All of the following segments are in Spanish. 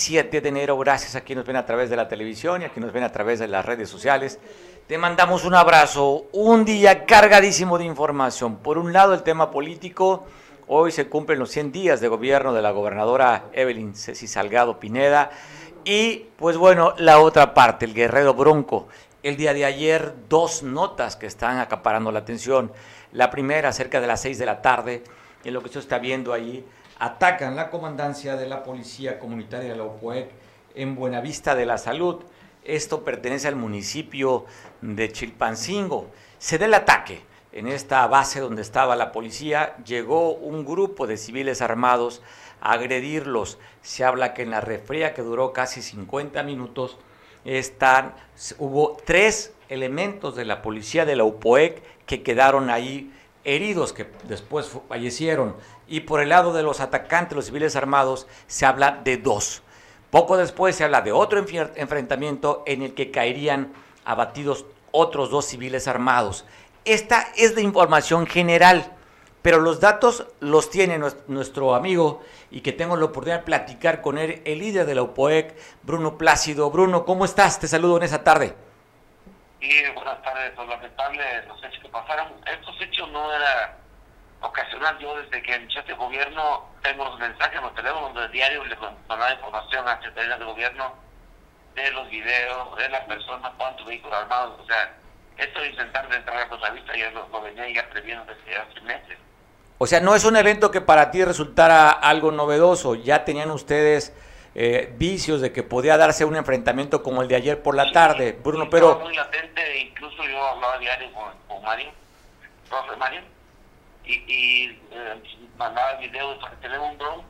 27 de enero. Gracias a quienes nos ven a través de la televisión y a quienes nos ven a través de las redes sociales. Te mandamos un abrazo. Un día cargadísimo de información. Por un lado, el tema político. Hoy se cumplen los 100 días de gobierno de la gobernadora Evelyn Ceci Salgado Pineda. Y pues bueno, la otra parte, el guerrero bronco. El día de ayer, dos notas que están acaparando la atención. La primera, cerca de las 6 de la tarde, en lo que se está viendo ahí, atacan la comandancia de la Policía Comunitaria de la OPUEC en Buenavista de la Salud. Esto pertenece al municipio de Chilpancingo. Se da el ataque. En esta base donde estaba la policía llegó un grupo de civiles armados a agredirlos. Se habla que en la refría que duró casi 50 minutos hubo tres elementos de la policía de la UPOEC que quedaron ahí heridos, que después fallecieron. Y por el lado de los atacantes, los civiles armados, se habla de dos. Poco después se habla de otro enfrentamiento en el que caerían abatidos otros dos civiles armados. Esta es la información general, pero los datos los tiene nuestro amigo y que tengo la oportunidad de platicar con él, el líder de la UPOEC, Bruno Plácido. Bruno, ¿cómo estás? Te saludo en esa tarde. Sí, buenas tardes. Lamentable los hechos que pasaron. Estos hechos no era ocasional. Yo desde que inició este gobierno tengo los mensajes en los teléfonos del diario, les mandaba información a la Secretaría de Gobierno de los videos, de las personas, cuántos vehículos armados. O sea, esto de intentar entrar a la vista ya lo, lo venía ya previendo desde hace meses. O sea, no es un evento que para ti resultara algo novedoso. Ya tenían ustedes eh, vicios de que podía darse un enfrentamiento como el de ayer por la tarde, Bruno, pero... Muy latente, incluso yo hablaba diario con, con Mario, profe Mario, y, y eh, mandaba videos para tener un dron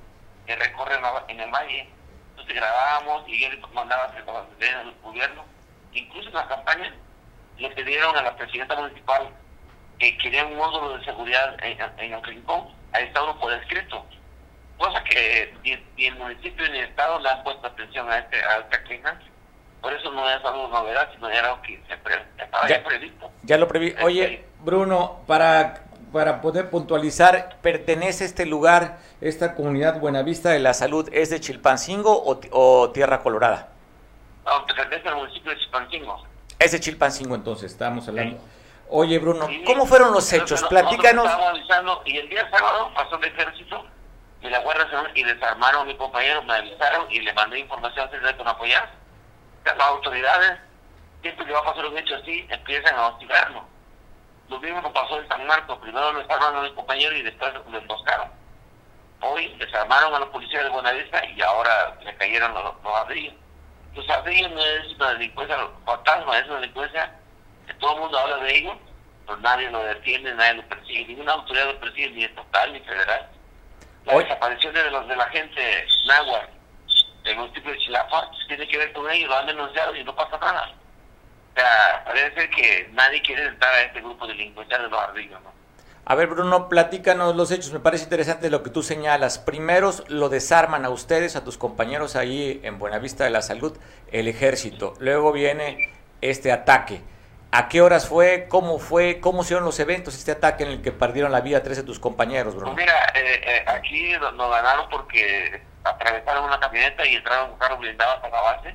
que recorre en el valle. Entonces grabábamos y yo le mandaba el gobierno. Incluso en la campaña le pidieron a la presidenta municipal que querían un módulo de seguridad en, el. Ahí está uno por escrito. Cosa que ni, el municipio ni el Estado le han puesto atención a, este, a esta queja. Por eso no es algo novedad, sino era algo que se estaba ya, previsto. Ya lo previ. Oye, Bruno, para, para poder puntualizar, ¿pertenece este lugar, esta comunidad Buenavista de la Salud, es de Chilpancingo o, o Tierra Colorada? No, pertenece al municipio de Chilpancingo. Es de Chilpancingo entonces, estábamos hablando. Oye, Bruno, ¿cómo fueron los hechos? Platícanos. y el día sábado pasó el ejército y la Guardia Nacional y desarmaron a mi compañero, me avisaron y le mandé información de que me apoyar. Las autoridades, siempre que va a pasar un hecho así, empiezan a hostigarnos. Lo mismo que pasó en San Marcos, primero lo desarmaron a mi compañero y después lo emboscaron. Hoy desarmaron a los policías de Buenavista y ahora le cayeron los, los ladrillos. Los ladrillos no es una delincuencia fantasma, es una delincuencia que todo el mundo habla de ellos, pero nadie lo detiene, nadie lo persigue, ninguna autoridad lo persigue, ni estatal ni federal. La desaparición de, los, de la gente náhuatl del municipio de Chilapa tiene que ver con ellos, lo han denunciado y no pasa nada. O sea, parece que nadie quiere entrar a este grupo delincuencial de los ardillos, ¿no? A ver, Bruno, platícanos los hechos. Me parece interesante lo que tú señalas. Primeros lo desarman a ustedes, a tus compañeros ahí en Buenavista de la Salud, el ejército. Luego viene este ataque. ¿A qué horas fue? ¿Cómo fue? ¿Cómo se los eventos, este ataque en el que perdieron la vida tres de tus compañeros, Bruno? Pues mira, eh, eh, aquí nos, ganaron porque atravesaron una camioneta y entraron un carro blindado hasta la base.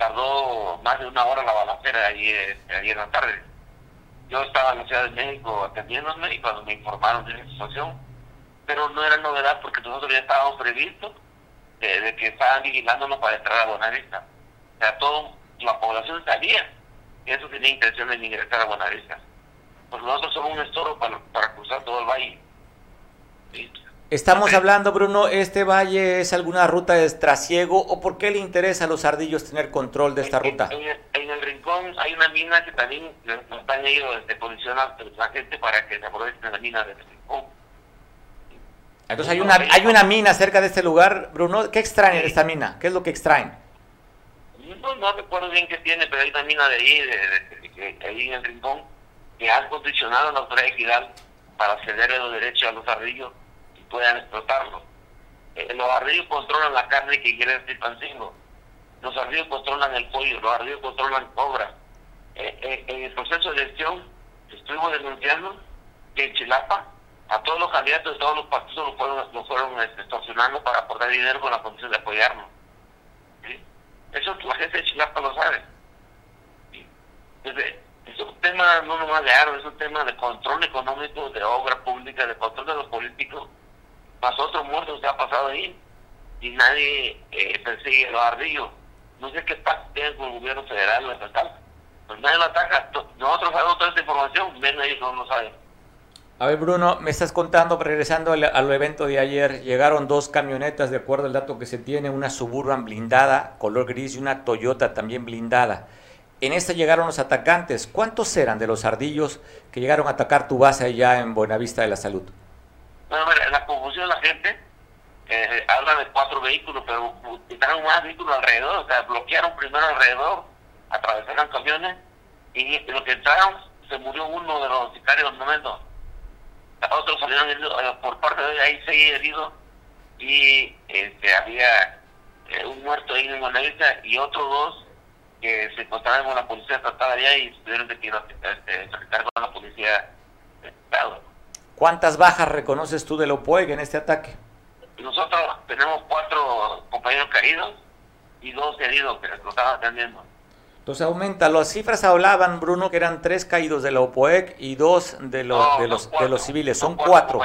Tardó más de una hora la balacera ayer, ayer en la tarde. Yo estaba en la Ciudad de México atendiéndome y cuando me informaron de la situación, pero no era novedad porque nosotros ya estábamos previstos de, que estaban vigilándonos para entrar a Buenavista. O sea, toda la población sabía eso tenía intención de ingresar a Buenavista. Pues nosotros somos un estorbo para, para cruzar todo el valle. Estamos hablando, Bruno, ¿este valle es alguna ruta de trasiego o por qué le interesa a los ardillos tener control de esta ruta? En, el, rincón hay una mina que también nos están ellos de posicionar la gente para que se aprovechen la mina del rincón. Entonces hay una, hay una mina cerca de este lugar, Bruno. ¿Qué extraen en esta mina? ¿Qué es lo que extraen? no, no recuerdo bien qué tiene, pero hay una mina de ahí, de, ahí en el rincón, que han condicionado a la autoridad equidad para cederle los derechos a los ardillos puedan explotarlos. Eh, los ardillos controlan la carne que quiere decir pancingo. Los ardillos controlan el pollo, los ardillos controlan cobra. Eh, eh, en el proceso de elección estuvimos denunciando que en Chilapa a todos los candidatos de todos los partidos los fueron, los este, extorsionando para aportar dinero con la condición de apoyarnos Eso la gente de Chilapa lo sabe. es un tema no nomás de aro, es un tema de control económico, de obra pública, de control de los políticos. Más otros muertos que ha pasado ahí y nadie eh, persigue los ardillos. No sé qué pasa tiene con el gobierno federal o estatal. Pues nadie lo ataca. Nosotros sabemos toda esta información, ven ellos no lo saben. A ver, Bruno, me estás contando, regresando al, al, evento de ayer, llegaron dos camionetas, de acuerdo al dato que se tiene, una Suburban blindada, color gris, y una Toyota también blindada. En esta llegaron los atacantes. ¿Cuántos eran de los ardillos que llegaron a atacar tu base allá en Buenavista de la Salud? Bueno, la confusión de la gente eh, habla de cuatro vehículos, pero quitaron más vehículos alrededor, o sea, bloquearon primero alrededor, atravesaron camiones, y lo que entraron se murió uno de los sicarios al momento otros salieron heridos, eh, por parte de ahí seis heridos y este, había eh, un muerto ahí en Buenavista y otros dos que se encontraban con la policía estatal allá y tuvieron que este, con la policía Estado. ¿Cuántas bajas reconoces tú de Lopoeg en este ataque? Nosotros tenemos cuatro compañeros caídos y dos heridos que lo estaban atendiendo. Entonces aumenta. Las cifras hablaban, Bruno, que eran tres caídos de la OPOEC y dos de los, de, los de los civiles. Son, cuatro.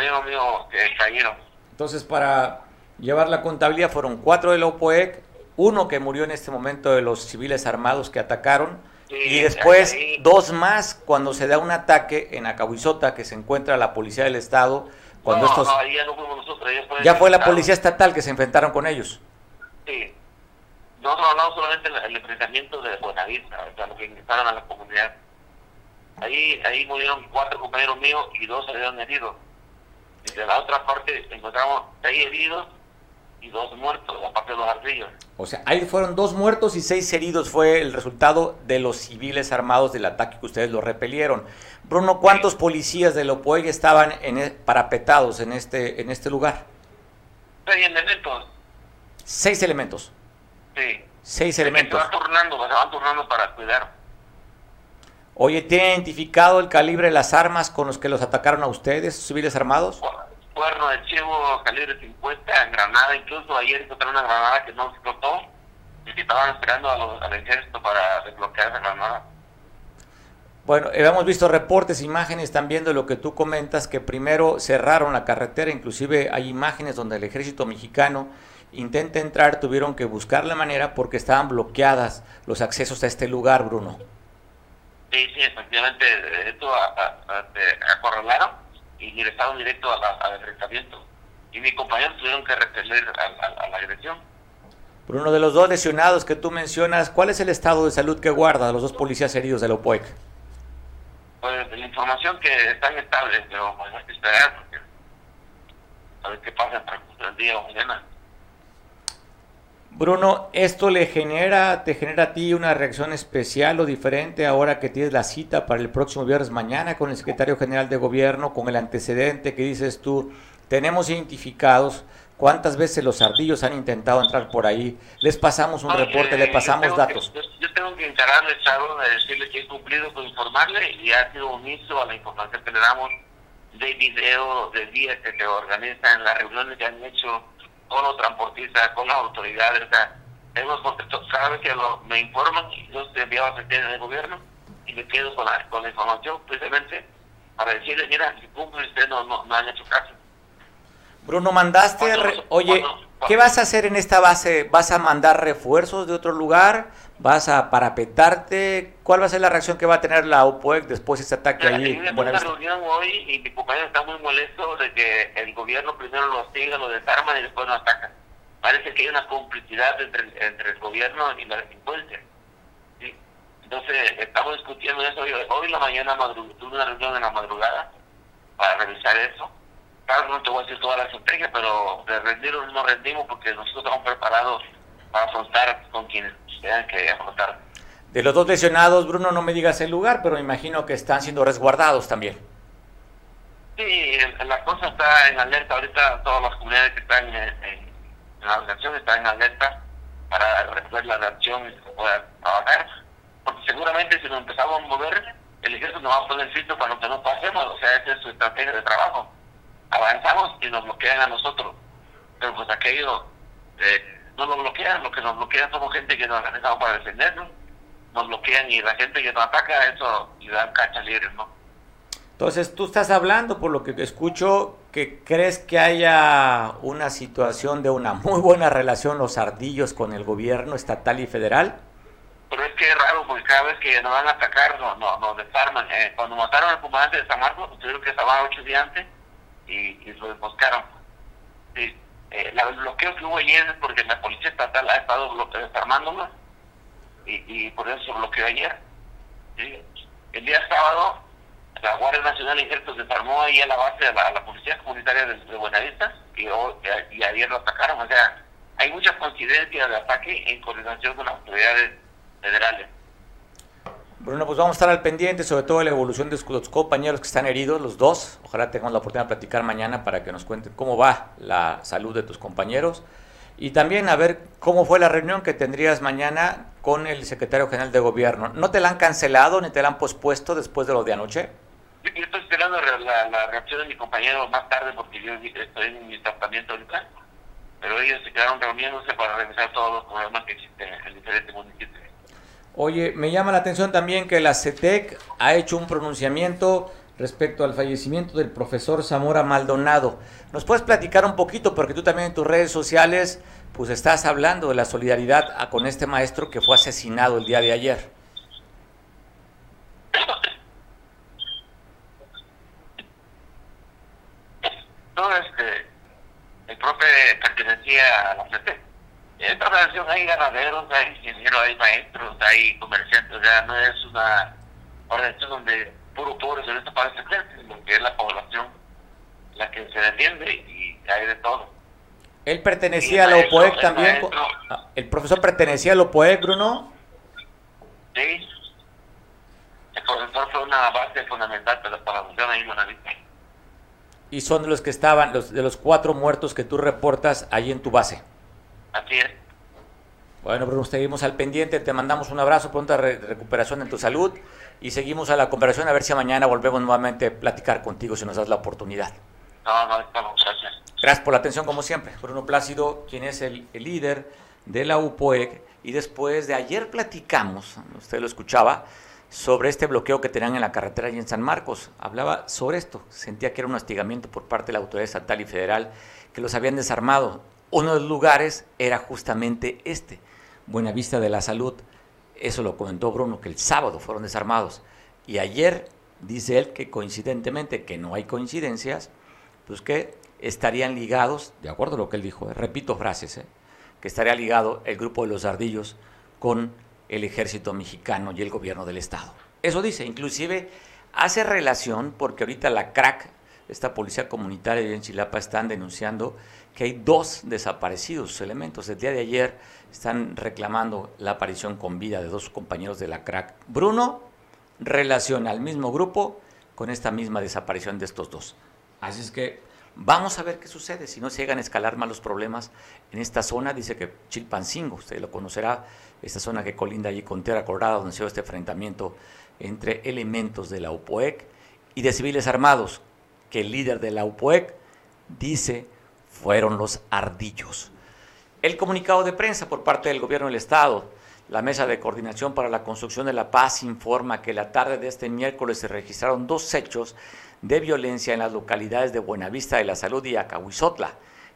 Entonces, para llevar la contabilidad, fueron cuatro de la OPOEC, uno que murió en este momento de los civiles armados que atacaron, y después dos más cuando se da un ataque en Acahuizota, que se encuentra la policía del Estado. Cuando estos... ya no fuimos nosotros, ya fue la policía estatal que se enfrentaron con ellos. Sí. Nosotros hablamos solamente del enfrentamiento de Buenavista, o sea, lo que ingresaron a la comunidad. Ahí, ahí murieron cuatro compañeros míos y dos salieron heridos. Y de la otra parte encontramos seis heridos y dos muertos, aparte de los ardillos. O sea, ahí fueron dos muertos y seis heridos fue el resultado de los civiles armados del ataque que ustedes lo repelieron. Bruno, ¿cuántos policías de Lopoeg estaban en e, parapetados en este, en este lugar? Seis elementos. Seis elementos. Sí. Seis elementos. Se van turnando, se van turnando para cuidar. Oye, ¿tiene identificado el calibre de las armas con los que los atacaron a ustedes, civiles armados? Cuerno de chivo, calibre 50, granada, incluso ayer encontraron una granada que no explotó y que estaban esperando a los, al ejército para desbloquear esa granada. Bueno, hemos visto reportes, imágenes también de lo que tú comentas, que primero cerraron la carretera, inclusive hay imágenes donde el ejército mexicano intenta entrar, tuvieron que buscar la manera porque estaban bloqueadas los accesos a este lugar, Bruno. Sí, sí, efectivamente, esto acorralaron y ingresaron directo al enfrentamiento. Y mis compañeros tuvieron que repeler a, la agresión. Bruno, de los dos lesionados que tú mencionas, ¿cuál es el estado de salud que guarda los dos policías heridos de la OPOEC? Pues la información que están estables, pero hay que esperar porque a ver qué pasa entre el día o mañana. Bruno, ¿esto le genera, te genera a ti una reacción especial o diferente ahora que tienes la cita para el próximo viernes mañana con el secretario general de gobierno, con el antecedente que dices tú, tenemos identificados cuántas veces los ardillos han intentado entrar por ahí, les pasamos un reporte, le pasamos datos. yo, tengo que encararle, Charo, de decirle que he cumplido con informarle y ha sido omiso a la información que le damos de video, de días que se organizan, las reuniones que han hecho con los transportistas, con las autoridades. O sea, hemos cada vez que me informan, yo estoy enviado a secretario del gobierno y me quedo con la, con la información precisamente para decirle, mira, si cumple usted no, no, no han hecho caso. Bruno, mandaste, oye, ¿qué vas a hacer en esta base? ¿Vas a mandar refuerzos de otro lugar? ¿Vas a parapetarte? ¿Cuál va a ser la reacción que va a tener la OPOEC después de este ataque ahí? una reunión hoy y mi compañero está muy molesto de que el gobierno primero lo siga, lo desarma y después lo ataca. Parece que hay una complicidad entre, entre el gobierno y la delincuencia. Entonces, estamos discutiendo eso. Hoy, hoy en la mañana tuve una reunión en la madrugada para revisar eso claro, no te voy a decir toda la estrategia, pero de rendir no rendimos porque nosotros estamos preparados para afrontar con quienes tengan que afrontar. De los dos lesionados, Bruno, no me digas el lugar, pero me imagino que están siendo resguardados también. Sí, la cosa está en alerta. Ahorita todas las comunidades que están en, la organización están en alerta para resolver la reacción y se pueda trabajar. Porque seguramente si nos empezamos a mover, el ejército nos va a poner sitio para que no pasemos. O sea, esa es su estrategia de trabajo avanzamos y nos bloquean a nosotros. Pero pues aquello, eh, no nos bloquean, lo que nos bloquean somos gente que nos organizamos para defendernos, nos bloquean y la gente que nos ataca, eso le dan cacha libre, ¿no? Entonces, tú estás hablando, por lo que escucho, que crees que haya una situación de una muy buena relación los ardillos con el gobierno estatal y federal. Pero es que es raro, porque cada vez que nos van a atacar, nos, nos, desarman. Eh, cuando mataron al comandante de San Marcos, tuvieron que salvar ocho días antes y, y lo desboscaron. Sí. Eh, el bloqueo que hubo ayer es porque la policía estatal ha estado desarmándonos y, y por eso se bloqueó ayer. El día sábado, la Guardia Nacional Ejército desarmó ahí a la base de la, Policía Comunitaria de, Buenavista y, y ayer lo atacaron. O sea, hay muchas coincidencias de ataque en coordinación con las autoridades federales. Bruno, pues vamos a estar al pendiente, sobre todo de la evolución de los compañeros que están heridos, los dos. Ojalá tengamos la oportunidad de platicar mañana para que nos cuenten cómo va la salud de tus compañeros. Y también a ver cómo fue la reunión que tendrías mañana con el secretario general de gobierno. ¿No te la han cancelado ni te la han pospuesto después de lo de anoche? Yo estoy esperando la, reacción de mi compañero más tarde porque yo estoy en mi tratamiento ahorita. Pero ellos se quedaron reuniéndose para revisar todos los problemas que existen en diferentes municipios. Oye, me llama la atención también que la CETEC ha hecho un pronunciamiento respecto al fallecimiento del profesor Zamora Maldonado. ¿Nos puedes platicar un poquito? Porque tú también en tus redes sociales pues estás hablando de la solidaridad con este maestro que fue asesinado el día de ayer. No, este, el profe pertenecía a la CETEC en esta relación hay ganaderos, hay ingenieros, hay maestros, hay comerciantes, ya no es una organización donde puro pobre se para defenderse, sino que es la población la que se defiende y hay de todo. ¿Él pertenecía a la OPOEC también? Ah, el, profesor pertenecía a la OPOEC, Bruno? Sí. El profesor fue una base fundamental para la función ahí en Y son de los que estaban, los, de los cuatro muertos que tú reportas ahí en tu base. Así es. Bueno, Bruno, seguimos al pendiente, te mandamos un abrazo, pronta recuperación en tu salud y seguimos a la conversación a ver si mañana volvemos nuevamente a platicar contigo si nos das la oportunidad. No, no, estamos, gracias. Gracias por la atención como siempre. Bruno Plácido, quien es el, el líder de la UPOEC y después de ayer platicamos, usted lo escuchaba, sobre este bloqueo que tenían en la carretera y en San Marcos. Hablaba sobre esto, sentía que era un hostigamiento por parte de la autoridad estatal y federal, que los habían desarmado uno de los lugares era justamente este, Buenavista de la Salud. Eso lo comentó Bruno, que el sábado fueron desarmados. Y ayer dice él que coincidentemente, que no hay coincidencias, pues que estarían ligados, de acuerdo a lo que él dijo, eh, repito frases, eh, que estaría ligado el grupo de los ardillos con el ejército mexicano y el gobierno del estado. Eso dice, inclusive hace relación, porque ahorita la CRAC, esta policía comunitaria en Chilapa, están denunciando que hay dos desaparecidos elementos. El día de ayer están reclamando la aparición con vida de dos compañeros de la crack. Bruno relaciona al mismo grupo con esta misma desaparición de estos dos. Así es que vamos a ver qué sucede. Si no se llegan a escalar más los problemas en esta zona, dice que Chilpancingo, usted lo conocerá, esta zona que colinda allí con Tierra Colorada, donde se dio este enfrentamiento entre elementos de la UPOEC y de civiles armados, que el líder de la UPOEC dice fueron los ardillos. El comunicado de prensa por parte del gobierno del Estado, la Mesa de Coordinación para la Construcción de la Paz informa que la tarde de este miércoles se registraron dos hechos de violencia en las localidades de Buenavista de la Salud y Acahuizotla,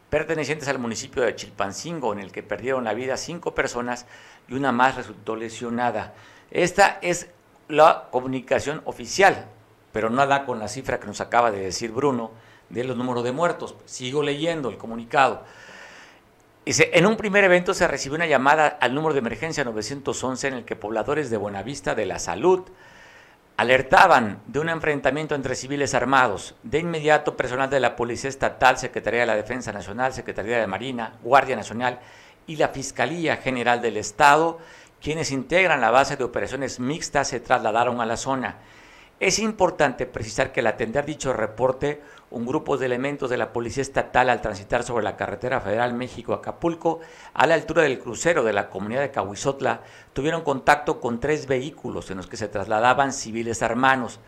pertenecientes al municipio de Chilpancingo, en el que perdieron la vida cinco personas y una más resultó lesionada. Esta es la comunicación oficial, pero no da con la cifra que nos acaba de decir Bruno, de los números de muertos. Sigo leyendo el comunicado. Dice, en un primer evento se recibió una llamada al número de emergencia 911 en el que pobladores de Buenavista de la Salud alertaban de un enfrentamiento entre civiles armados. De inmediato, personal de la Policía Estatal, Secretaría de la Defensa Nacional, Secretaría de Marina, Guardia Nacional y la Fiscalía General del Estado, quienes integran la base de operaciones mixtas, se trasladaron a la zona. Es importante precisar que al atender dicho reporte, un grupo de elementos de la Policía Estatal al transitar sobre la carretera federal México-Acapulco, a la altura del crucero de la comunidad de Cahuizotla, tuvieron contacto con tres vehículos en los que se trasladaban civiles armados,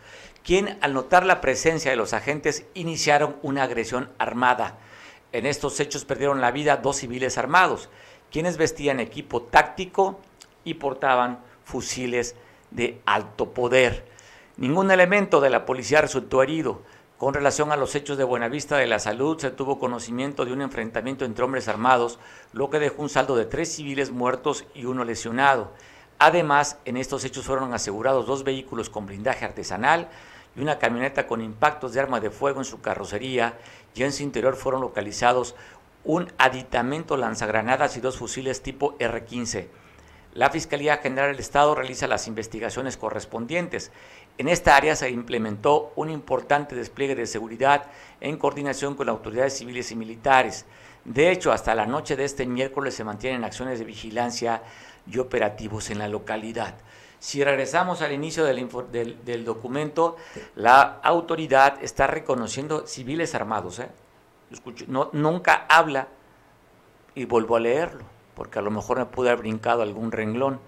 quien al notar la presencia de los agentes iniciaron una agresión armada. En estos hechos perdieron la vida dos civiles armados, quienes vestían equipo táctico y portaban fusiles de alto poder. Ningún elemento de la policía resultó herido. Con relación a los hechos de Buenavista de la Salud, se tuvo conocimiento de un enfrentamiento entre hombres armados, lo que dejó un saldo de tres civiles muertos y uno lesionado. Además, en estos hechos fueron asegurados dos vehículos con blindaje artesanal y una camioneta con impactos de arma de fuego en su carrocería, y en su interior fueron localizados un aditamento lanzagranadas y dos fusiles tipo R-15. La Fiscalía General del Estado realiza las investigaciones correspondientes. En esta área se implementó un importante despliegue de seguridad en coordinación con autoridades civiles y militares. De hecho, hasta la noche de este miércoles se mantienen acciones de vigilancia y operativos en la localidad. Si regresamos al inicio del, documento, la autoridad está reconociendo civiles armados. ¿eh? no, nunca habla, y vuelvo a leerlo, porque a lo mejor me pude haber brincado algún renglón,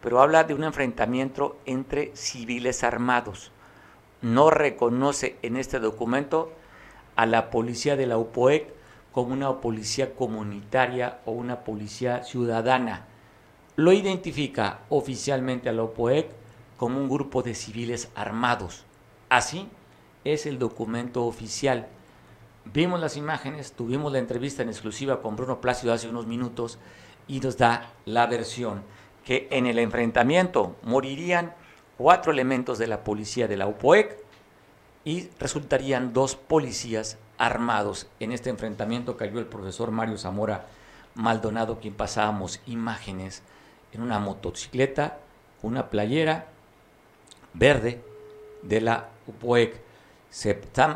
pero habla de un enfrentamiento entre civiles armados. No reconoce en este documento a la policía de la UPOEC como una policía comunitaria o una policía ciudadana. Lo identifica oficialmente a la UPOEC como un grupo de civiles armados. Así es el documento oficial. Vimos las imágenes, tuvimos la entrevista en exclusiva con Bruno Plácido hace unos minutos y nos da la versión que en el enfrentamiento morirían cuatro elementos de la policía de la UPOEC y resultarían dos policías armados. En este enfrentamiento cayó el profesor Mario Zamora Maldonado, quien pasábamos imágenes en una motocicleta, una playera verde de la UPOEC.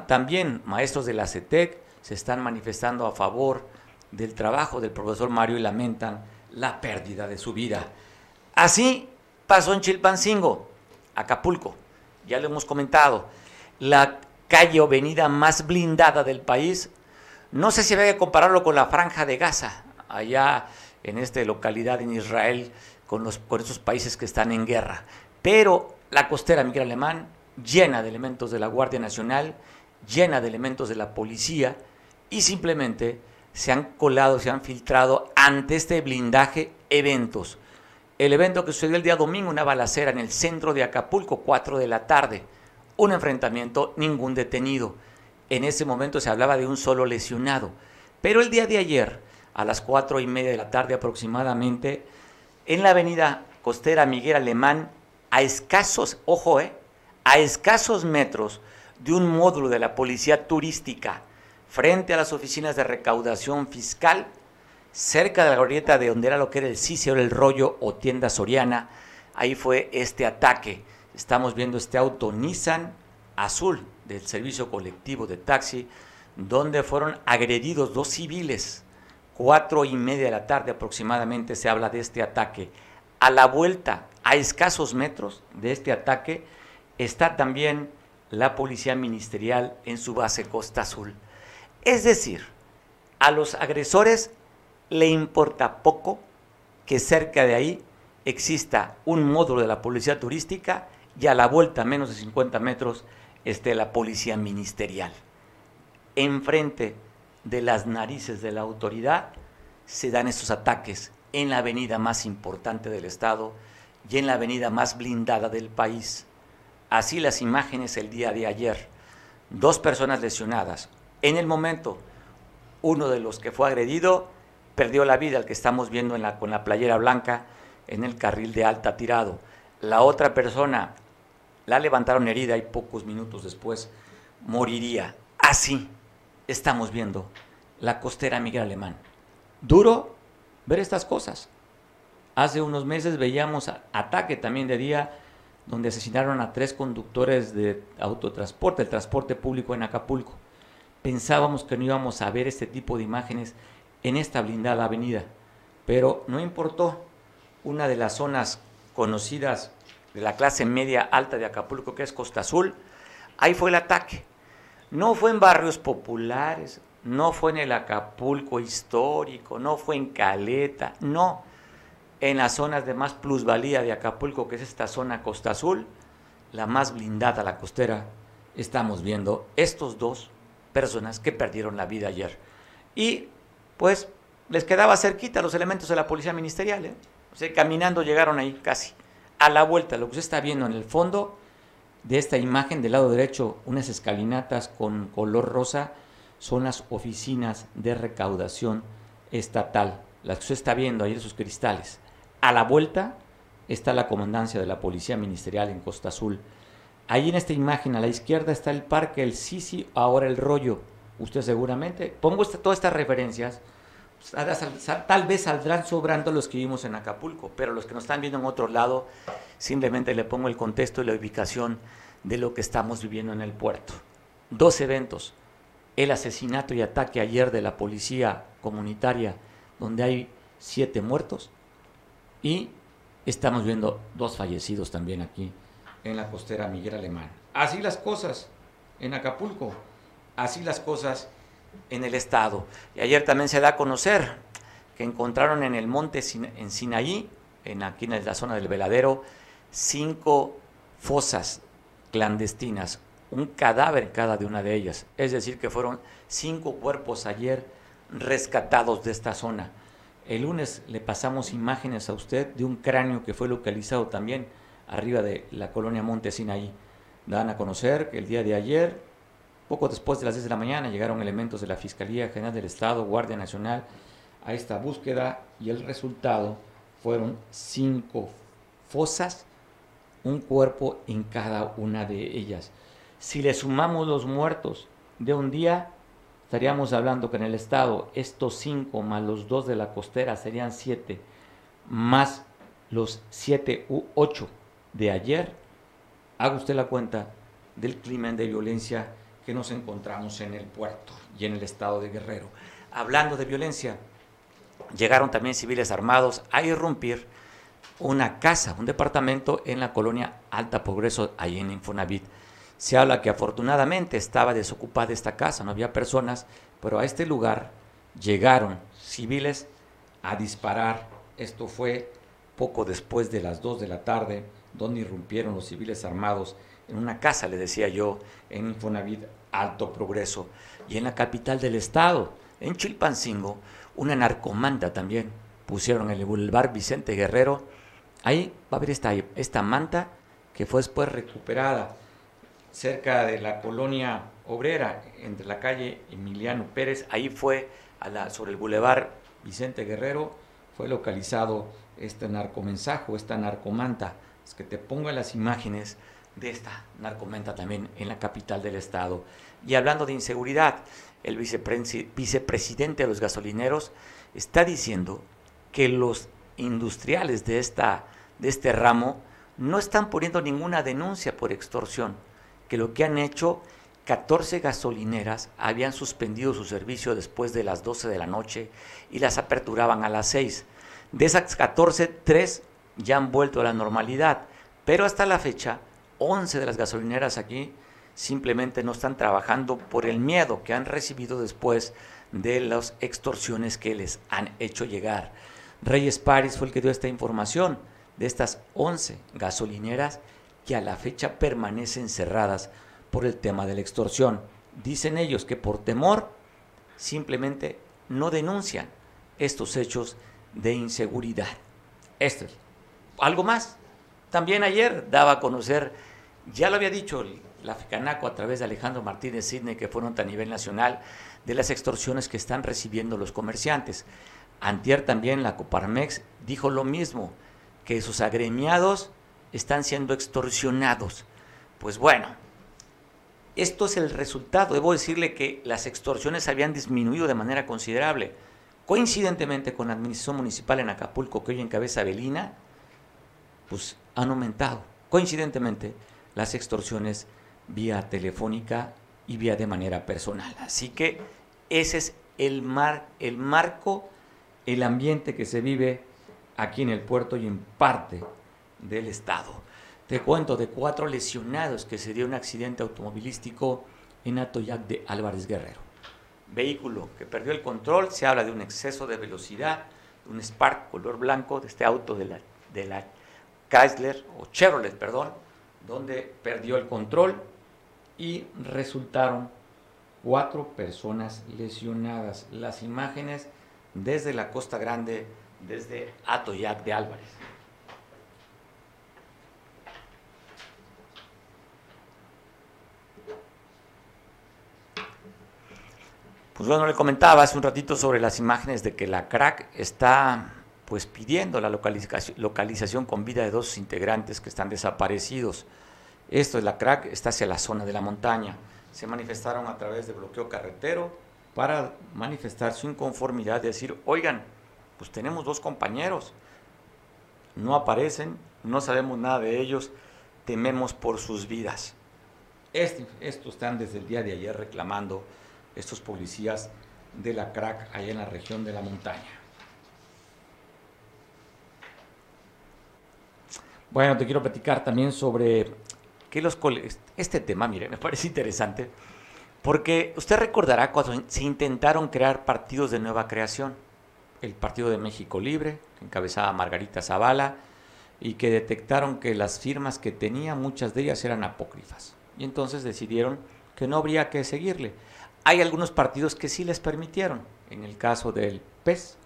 También maestros de la CETEC se están manifestando a favor del trabajo del profesor Mario y lamentan la pérdida de su vida. Así pasó en Chilpancingo, Acapulco, ya lo hemos comentado, la calle o avenida más blindada del país. No sé si había que compararlo con la franja de Gaza, allá en esta localidad en Israel, con, los, con esos países que están en guerra. Pero la costera Miguel Alemán, llena de elementos de la Guardia Nacional, llena de elementos de la policía, y simplemente se han colado, se han filtrado ante este blindaje eventos. El evento que sucedió el día domingo, una balacera en el centro de Acapulco, 4 de la tarde. Un enfrentamiento, ningún detenido. En ese momento se hablaba de un solo lesionado. Pero el día de ayer, a las cuatro y media de la tarde aproximadamente, en la avenida costera Miguel Alemán, a escasos, ojo, eh, a escasos metros de un módulo de la policía turística frente a las oficinas de recaudación fiscal, cerca de la glorieta de donde era lo que era el CICE o el rollo o tienda soriana, ahí fue este ataque. Estamos viendo este auto Nissan azul del servicio colectivo de taxi, donde fueron agredidos dos civiles. Cuatro y media de la tarde aproximadamente se habla de este ataque. A la vuelta, a escasos metros de este ataque, está también la policía ministerial en su base Costa Azul. Es decir, a los agresores le importa poco que cerca de ahí exista un módulo de la policía turística y a la vuelta, a menos de 50 metros, esté la policía ministerial. Enfrente de las narices de la autoridad se dan estos ataques en la avenida más importante del estado y en la avenida más blindada del país. Así las imágenes el día de ayer. Dos personas lesionadas, en el momento, uno de los que fue agredido perdió la vida, el que estamos viendo con la playera blanca en el carril de alta tirado. La otra persona la levantaron herida y pocos minutos después moriría. Así estamos viendo la costera Miguel Alemán. Duro ver estas cosas. Hace unos meses veíamos ataque también de día donde asesinaron a tres conductores de autotransporte, el transporte público en Acapulco pensábamos que no íbamos a ver este tipo de imágenes en esta blindada avenida, pero no importó. Una de las zonas conocidas de la clase media alta de Acapulco, que es Costa Azul, ahí fue el ataque. No fue en barrios populares, no fue en el Acapulco histórico, no fue en Caleta, no. En las zonas de más plusvalía de Acapulco, que es esta zona Costa Azul, la más blindada, la costera, estamos viendo estos dos personas que perdieron la vida ayer. Y pues les quedaba cerquita los elementos de la policía ministerial. ¿eh? O sea, caminando llegaron ahí casi. A la vuelta, lo que usted está viendo en el fondo de esta imagen del lado derecho, unas escalinatas con color rosa, son las oficinas de recaudación estatal, las que usted está viendo ahí esos cristales. A la vuelta está la comandancia de la Policía Ministerial en Costa Azul. Ahí en esta imagen a la izquierda está el parque El Sisi, ahora el rollo. Usted seguramente, pongo todas estas referencias, tal vez saldrán sobrando los que vimos en Acapulco, pero los que nos están viendo en otro lado, simplemente le pongo el contexto y la ubicación de lo que estamos viviendo en el puerto. Dos eventos, el asesinato y ataque ayer de la policía comunitaria, donde hay siete muertos, y estamos viendo dos fallecidos también aquí en la costera Miguel Alemán. Así las cosas en Acapulco, así las cosas en el estado. Y ayer también se da a conocer que encontraron en el monte en Sinaí, en aquí en la zona del veladero, cinco fosas clandestinas, un cadáver en cada de una de ellas. Es decir, que fueron cinco cuerpos ayer rescatados de esta zona. El lunes le pasamos imágenes a usted de un cráneo que fue localizado también arriba de la colonia Monte Sinaí. Dan a conocer que el día de ayer, poco después de las 10 de la mañana, llegaron elementos de la Fiscalía General del Estado, Guardia Nacional, a esta búsqueda y el resultado fueron cinco fosas, un cuerpo en cada una de ellas. Si le sumamos los muertos de un día, estaríamos hablando que en el estado estos cinco más los dos de la costera serían siete, más los siete u ocho de ayer, haga usted la cuenta del crimen de violencia que nos encontramos en el puerto y en el estado de Guerrero. Hablando de violencia, llegaron también civiles armados a irrumpir una casa, un departamento en la colonia Alta Progreso, ahí en Infonavit. Se habla que afortunadamente estaba desocupada esta casa, no había personas, pero a este lugar llegaron civiles a disparar. Esto fue poco después de las 2 de la tarde donde irrumpieron los civiles armados en una casa, le decía yo, en Infonavit Alto Progreso, y en la capital del estado, en Chilpancingo, una narcomanta también. Pusieron en el Boulevard Vicente Guerrero. Ahí va a haber esta, esta manta que fue después recuperada cerca de la colonia obrera, entre la calle Emiliano Pérez. Ahí fue a la, sobre el Boulevard Vicente Guerrero, fue localizado este narcomensajo, esta narcomanta es que te pongo las imágenes de esta narcomenta también en la capital del estado. Y hablando de inseguridad, el vicepresidente de los gasolineros está diciendo que los industriales de, esta, de este ramo no están poniendo ninguna denuncia por extorsión, que lo que han hecho, 14 gasolineras habían suspendido su servicio después de las 12 de la noche y las aperturaban a las 6. De esas 14, 3 ya han vuelto a la normalidad, pero hasta la fecha 11 de las gasolineras aquí simplemente no están trabajando por el miedo que han recibido después de las extorsiones que les han hecho llegar. Reyes Paris fue el que dio esta información de estas 11 gasolineras que a la fecha permanecen cerradas por el tema de la extorsión. Dicen ellos que por temor simplemente no denuncian estos hechos de inseguridad. Esto es algo más. También ayer daba a conocer, ya lo había dicho la FICANACO a través de Alejandro Martínez Sidney, que fueron a nivel nacional, de las extorsiones que están recibiendo los comerciantes. Antier también la Coparmex dijo lo mismo, que sus agremiados están siendo extorsionados. Pues bueno, esto es el resultado. Debo decirle que las extorsiones habían disminuido de manera considerable. Coincidentemente con la administración municipal en Acapulco, que hoy encabeza Belina, pues han aumentado. Coincidentemente, las extorsiones vía telefónica y vía de manera personal. Así que ese es el, mar, el marco, el ambiente que se vive aquí en el puerto y en parte del estado. Te cuento de cuatro lesionados que se dio un accidente automovilístico en Atoyac de Álvarez Guerrero. Vehículo que perdió el control, se habla de un exceso de velocidad, un Spark color blanco de este auto de la, de la Chrysler o Chevrolet, perdón, donde perdió el control y resultaron cuatro personas lesionadas. Las imágenes desde la Costa Grande, desde Atoyac de Álvarez. Pues bueno, le comentaba hace un ratito sobre las imágenes de que la crack está pues pidiendo la localización, localización con vida de dos integrantes que están desaparecidos. Esto es la crack, está hacia la zona de la montaña. Se manifestaron a través de bloqueo carretero para manifestar su inconformidad, de decir, oigan, pues tenemos dos compañeros, no aparecen, no sabemos nada de ellos, tememos por sus vidas. Este, estos están desde el día de ayer reclamando estos policías de la crack allá en la región de la montaña. Bueno, te quiero platicar también sobre que los este tema, mire, me parece interesante, porque usted recordará cuando se intentaron crear partidos de nueva creación, el Partido de México Libre, que encabezaba Margarita Zavala, y que detectaron que las firmas que tenía, muchas de ellas eran apócrifas. Y entonces decidieron que no habría que seguirle. Hay algunos partidos que sí les permitieron. En el caso del PES,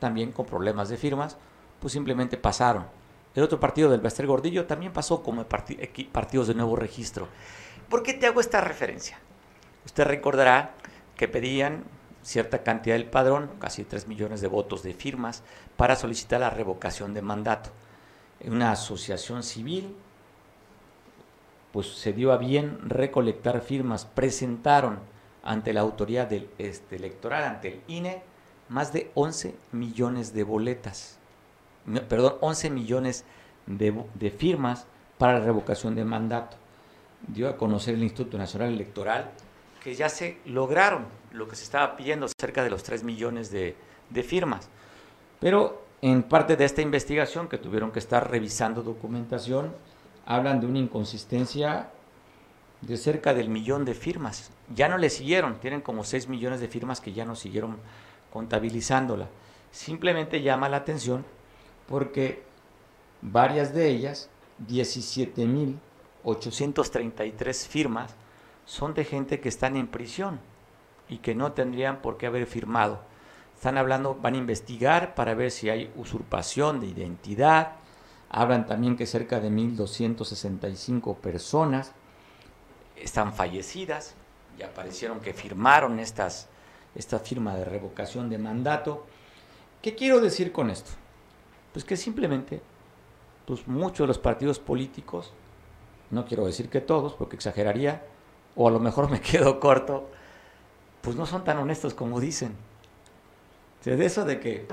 también con problemas de firmas, pues simplemente pasaron. El otro partido del Bester Gordillo también pasó como partidos de nuevo registro. ¿Por qué te hago esta referencia? Usted recordará que pedían cierta cantidad del padrón, casi 3 millones de votos de firmas, para solicitar la revocación de mandato. Una asociación civil pues se dio a bien recolectar firmas, presentaron ante la autoridad del, este, electoral, ante el INE, más de 11 millones de boletas, perdón, 11 millones de, firmas para la revocación de mandato. Dio a conocer el Instituto Nacional Electoral que ya se lograron lo que se estaba pidiendo, cerca de los 3 millones de, de firmas. Pero en parte de esta investigación, que tuvieron que estar revisando documentación, hablan de una inconsistencia de cerca del millón de firmas. Ya no le siguieron, tienen como 6 millones de firmas que ya no siguieron contabilizándola. Simplemente llama la atención porque varias de ellas, 17.833 firmas, son de gente que están en prisión y que no tendrían por qué haber firmado. Están hablando, van a investigar para ver si hay usurpación de identidad. Hablan también que cerca de 1.265 personas están fallecidas, ya aparecieron que firmaron estas, esta firma de revocación de mandato. ¿Qué quiero decir con esto? Pues que simplemente, pues muchos de los partidos políticos, no quiero decir que todos, porque exageraría, o a lo mejor me quedo corto, pues no son tan honestos como dicen. De eso de que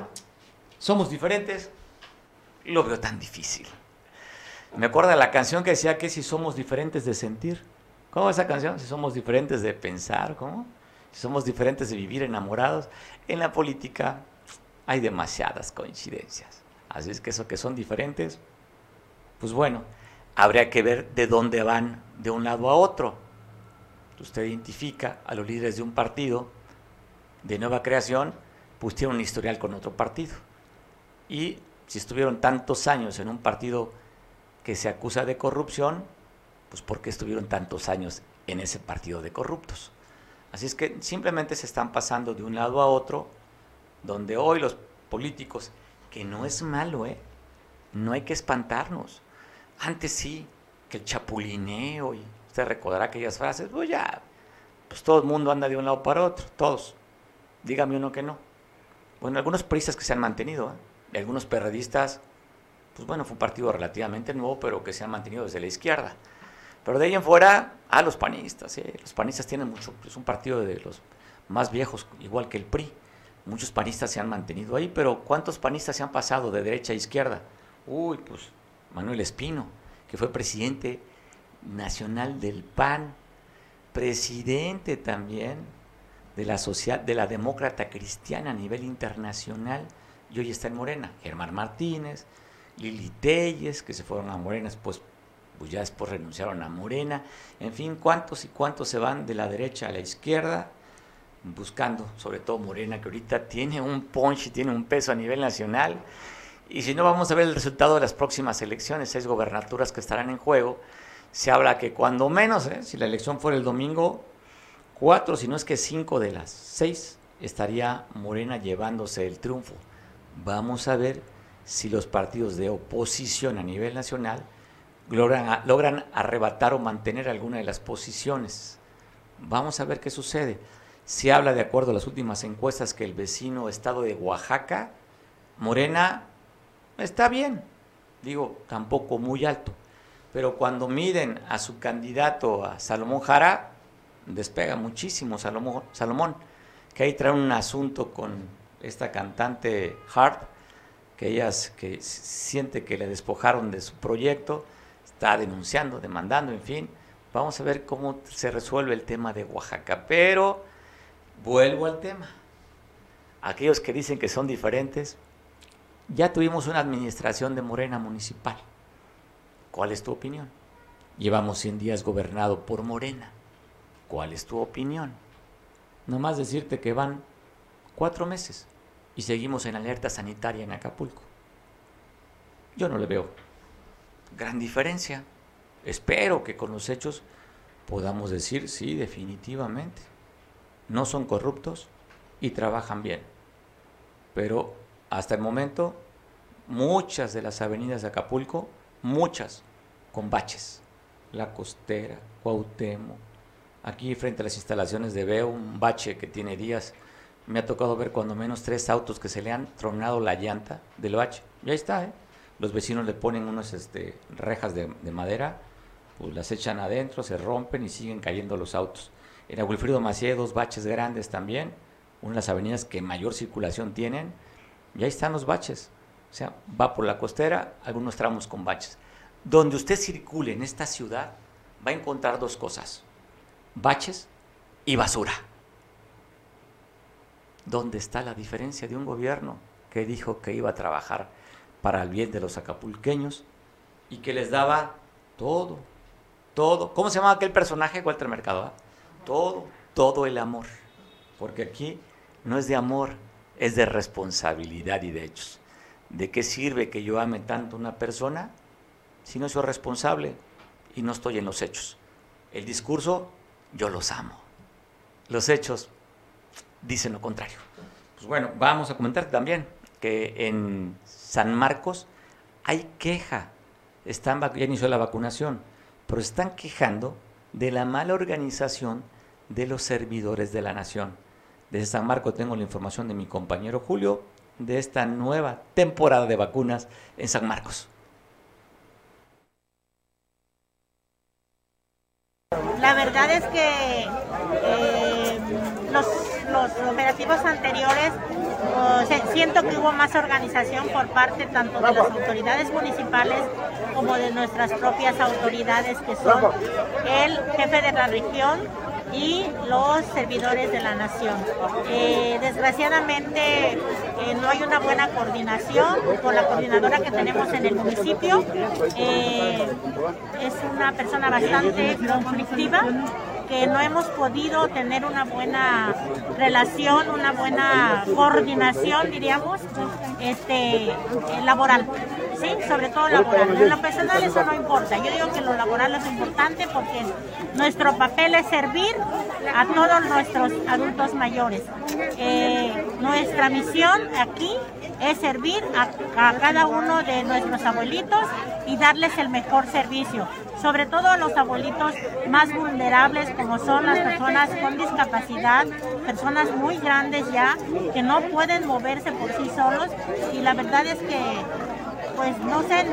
somos diferentes, lo veo tan difícil. Me acuerdo de la canción que decía que si somos diferentes de sentir, ¿Cómo esa canción? Si somos diferentes de pensar, ¿cómo? Si somos diferentes de vivir enamorados. En la política hay demasiadas coincidencias. Así es que eso que son diferentes, pues bueno, habría que ver de dónde van de un lado a otro. Usted identifica a los líderes de un partido de nueva creación, pues tienen un historial con otro partido. Y si estuvieron tantos años en un partido que se acusa de corrupción, pues porque estuvieron tantos años en ese partido de corruptos. Así es que simplemente se están pasando de un lado a otro, donde hoy los políticos, que no es malo, ¿eh? no hay que espantarnos. Antes sí, que el chapulineo, y usted recordará aquellas frases, pues ya, pues todo el mundo anda de un lado para otro, todos. Dígame uno que no. Bueno, algunos periodistas que se han mantenido, ¿eh? algunos perredistas, pues bueno, fue un partido relativamente nuevo, pero que se han mantenido desde la izquierda. Pero de ahí en fuera, a los panistas. ¿eh? Los panistas tienen mucho, es un partido de los más viejos, igual que el PRI. Muchos panistas se han mantenido ahí, pero ¿cuántos panistas se han pasado de derecha a izquierda? Uy, pues Manuel Espino, que fue presidente nacional del PAN, presidente también de la, social, de la demócrata cristiana a nivel internacional, y hoy está en Morena. Germán Martínez, Lili Telles, que se fueron a Morena pues pues ya después renunciaron a Morena, en fin, cuántos y cuántos se van de la derecha a la izquierda, buscando, sobre todo Morena, que ahorita tiene un punch, tiene un peso a nivel nacional, y si no vamos a ver el resultado de las próximas elecciones, seis gobernaturas que estarán en juego, se habla que cuando menos, ¿eh? si la elección fuera el domingo, cuatro, si no es que cinco de las seis estaría Morena llevándose el triunfo. Vamos a ver si los partidos de oposición a nivel nacional logran, logran arrebatar o mantener alguna de las posiciones. Vamos a ver qué sucede. Se habla, de acuerdo a las últimas encuestas, que el vecino estado de Oaxaca, Morena, está bien, digo, tampoco muy alto, pero cuando miden a su candidato, a Salomón Jara, despega muchísimo Salomón, Salomón que ahí trae un asunto con esta cantante Hart, que ella que siente que le despojaron de su proyecto, está denunciando, demandando, en fin. Vamos a ver cómo se resuelve el tema de Oaxaca. Pero vuelvo al tema. Aquellos que dicen que son diferentes, ya tuvimos una administración de Morena municipal. ¿Cuál es tu opinión? Llevamos 100 días gobernado por Morena. ¿Cuál es tu opinión? Nomás decirte que van cuatro meses y seguimos en alerta sanitaria en Acapulco. Yo no le veo gran diferencia. Espero que con los hechos podamos decir, sí, definitivamente, no son corruptos y trabajan bien. Pero hasta el momento, muchas de las avenidas de Acapulco, muchas con baches. La Costera, Cuauhtémoc, Aquí frente a las instalaciones de Veo, un bache que tiene días, me ha tocado ver cuando menos tres autos que se le han tronado la llanta del bache. Y ahí está, ¿eh? Los vecinos le ponen unas este, rejas de, madera, pues las echan adentro, se rompen y siguen cayendo los autos. En Wilfrido Macié dos baches grandes también, una de las avenidas que mayor circulación tienen, y ahí están los baches. O sea, va por la costera, algunos tramos con baches. Donde usted circule en esta ciudad, va a encontrar dos cosas baches y basura. ¿Dónde está la diferencia de un gobierno que dijo que iba a trabajar para el bien de los acapulqueños y que les daba todo, todo? ¿Cómo se llama aquel personaje, Walter Mercado? Ah? Todo, todo el amor. Porque aquí no es de amor, es de responsabilidad y de hechos. ¿De qué sirve que yo ame tanto a una persona si no soy responsable y no estoy en los hechos? El discurso yo los amo. Los hechos dicen lo contrario. Pues bueno, vamos a comentar también que en San Marcos hay queja. Están, ya inició la vacunación, pero están quejando de la mala organización de los servidores de la nación. Desde San Marcos tengo la información de mi compañero Julio de esta nueva temporada de vacunas en San Marcos. La verdad es que eh, los, operativos anteriores siento que hubo más organización por parte tanto de las autoridades municipales como de nuestras propias autoridades que son el jefe de la región y los servidores de la nación. Eh, desgraciadamente eh, no hay una buena coordinación con la coordinadora que tenemos en el municipio. Eh, es una persona bastante conflictiva que no hemos podido tener una buena relación, una buena coordinación, diríamos, este, laboral. ¿Sí? Sobre todo laboral. En lo personal eso no importa. Yo digo que lo laboral es importante porque nuestro papel es servir a todos nuestros adultos mayores. Eh, nuestra misión aquí es servir a, a cada uno de nuestros abuelitos y darles el mejor servicio sobre todo a los abuelitos más vulnerables como son las personas con discapacidad, personas muy grandes ya que no pueden moverse por sí solos y la verdad es que pues no sé,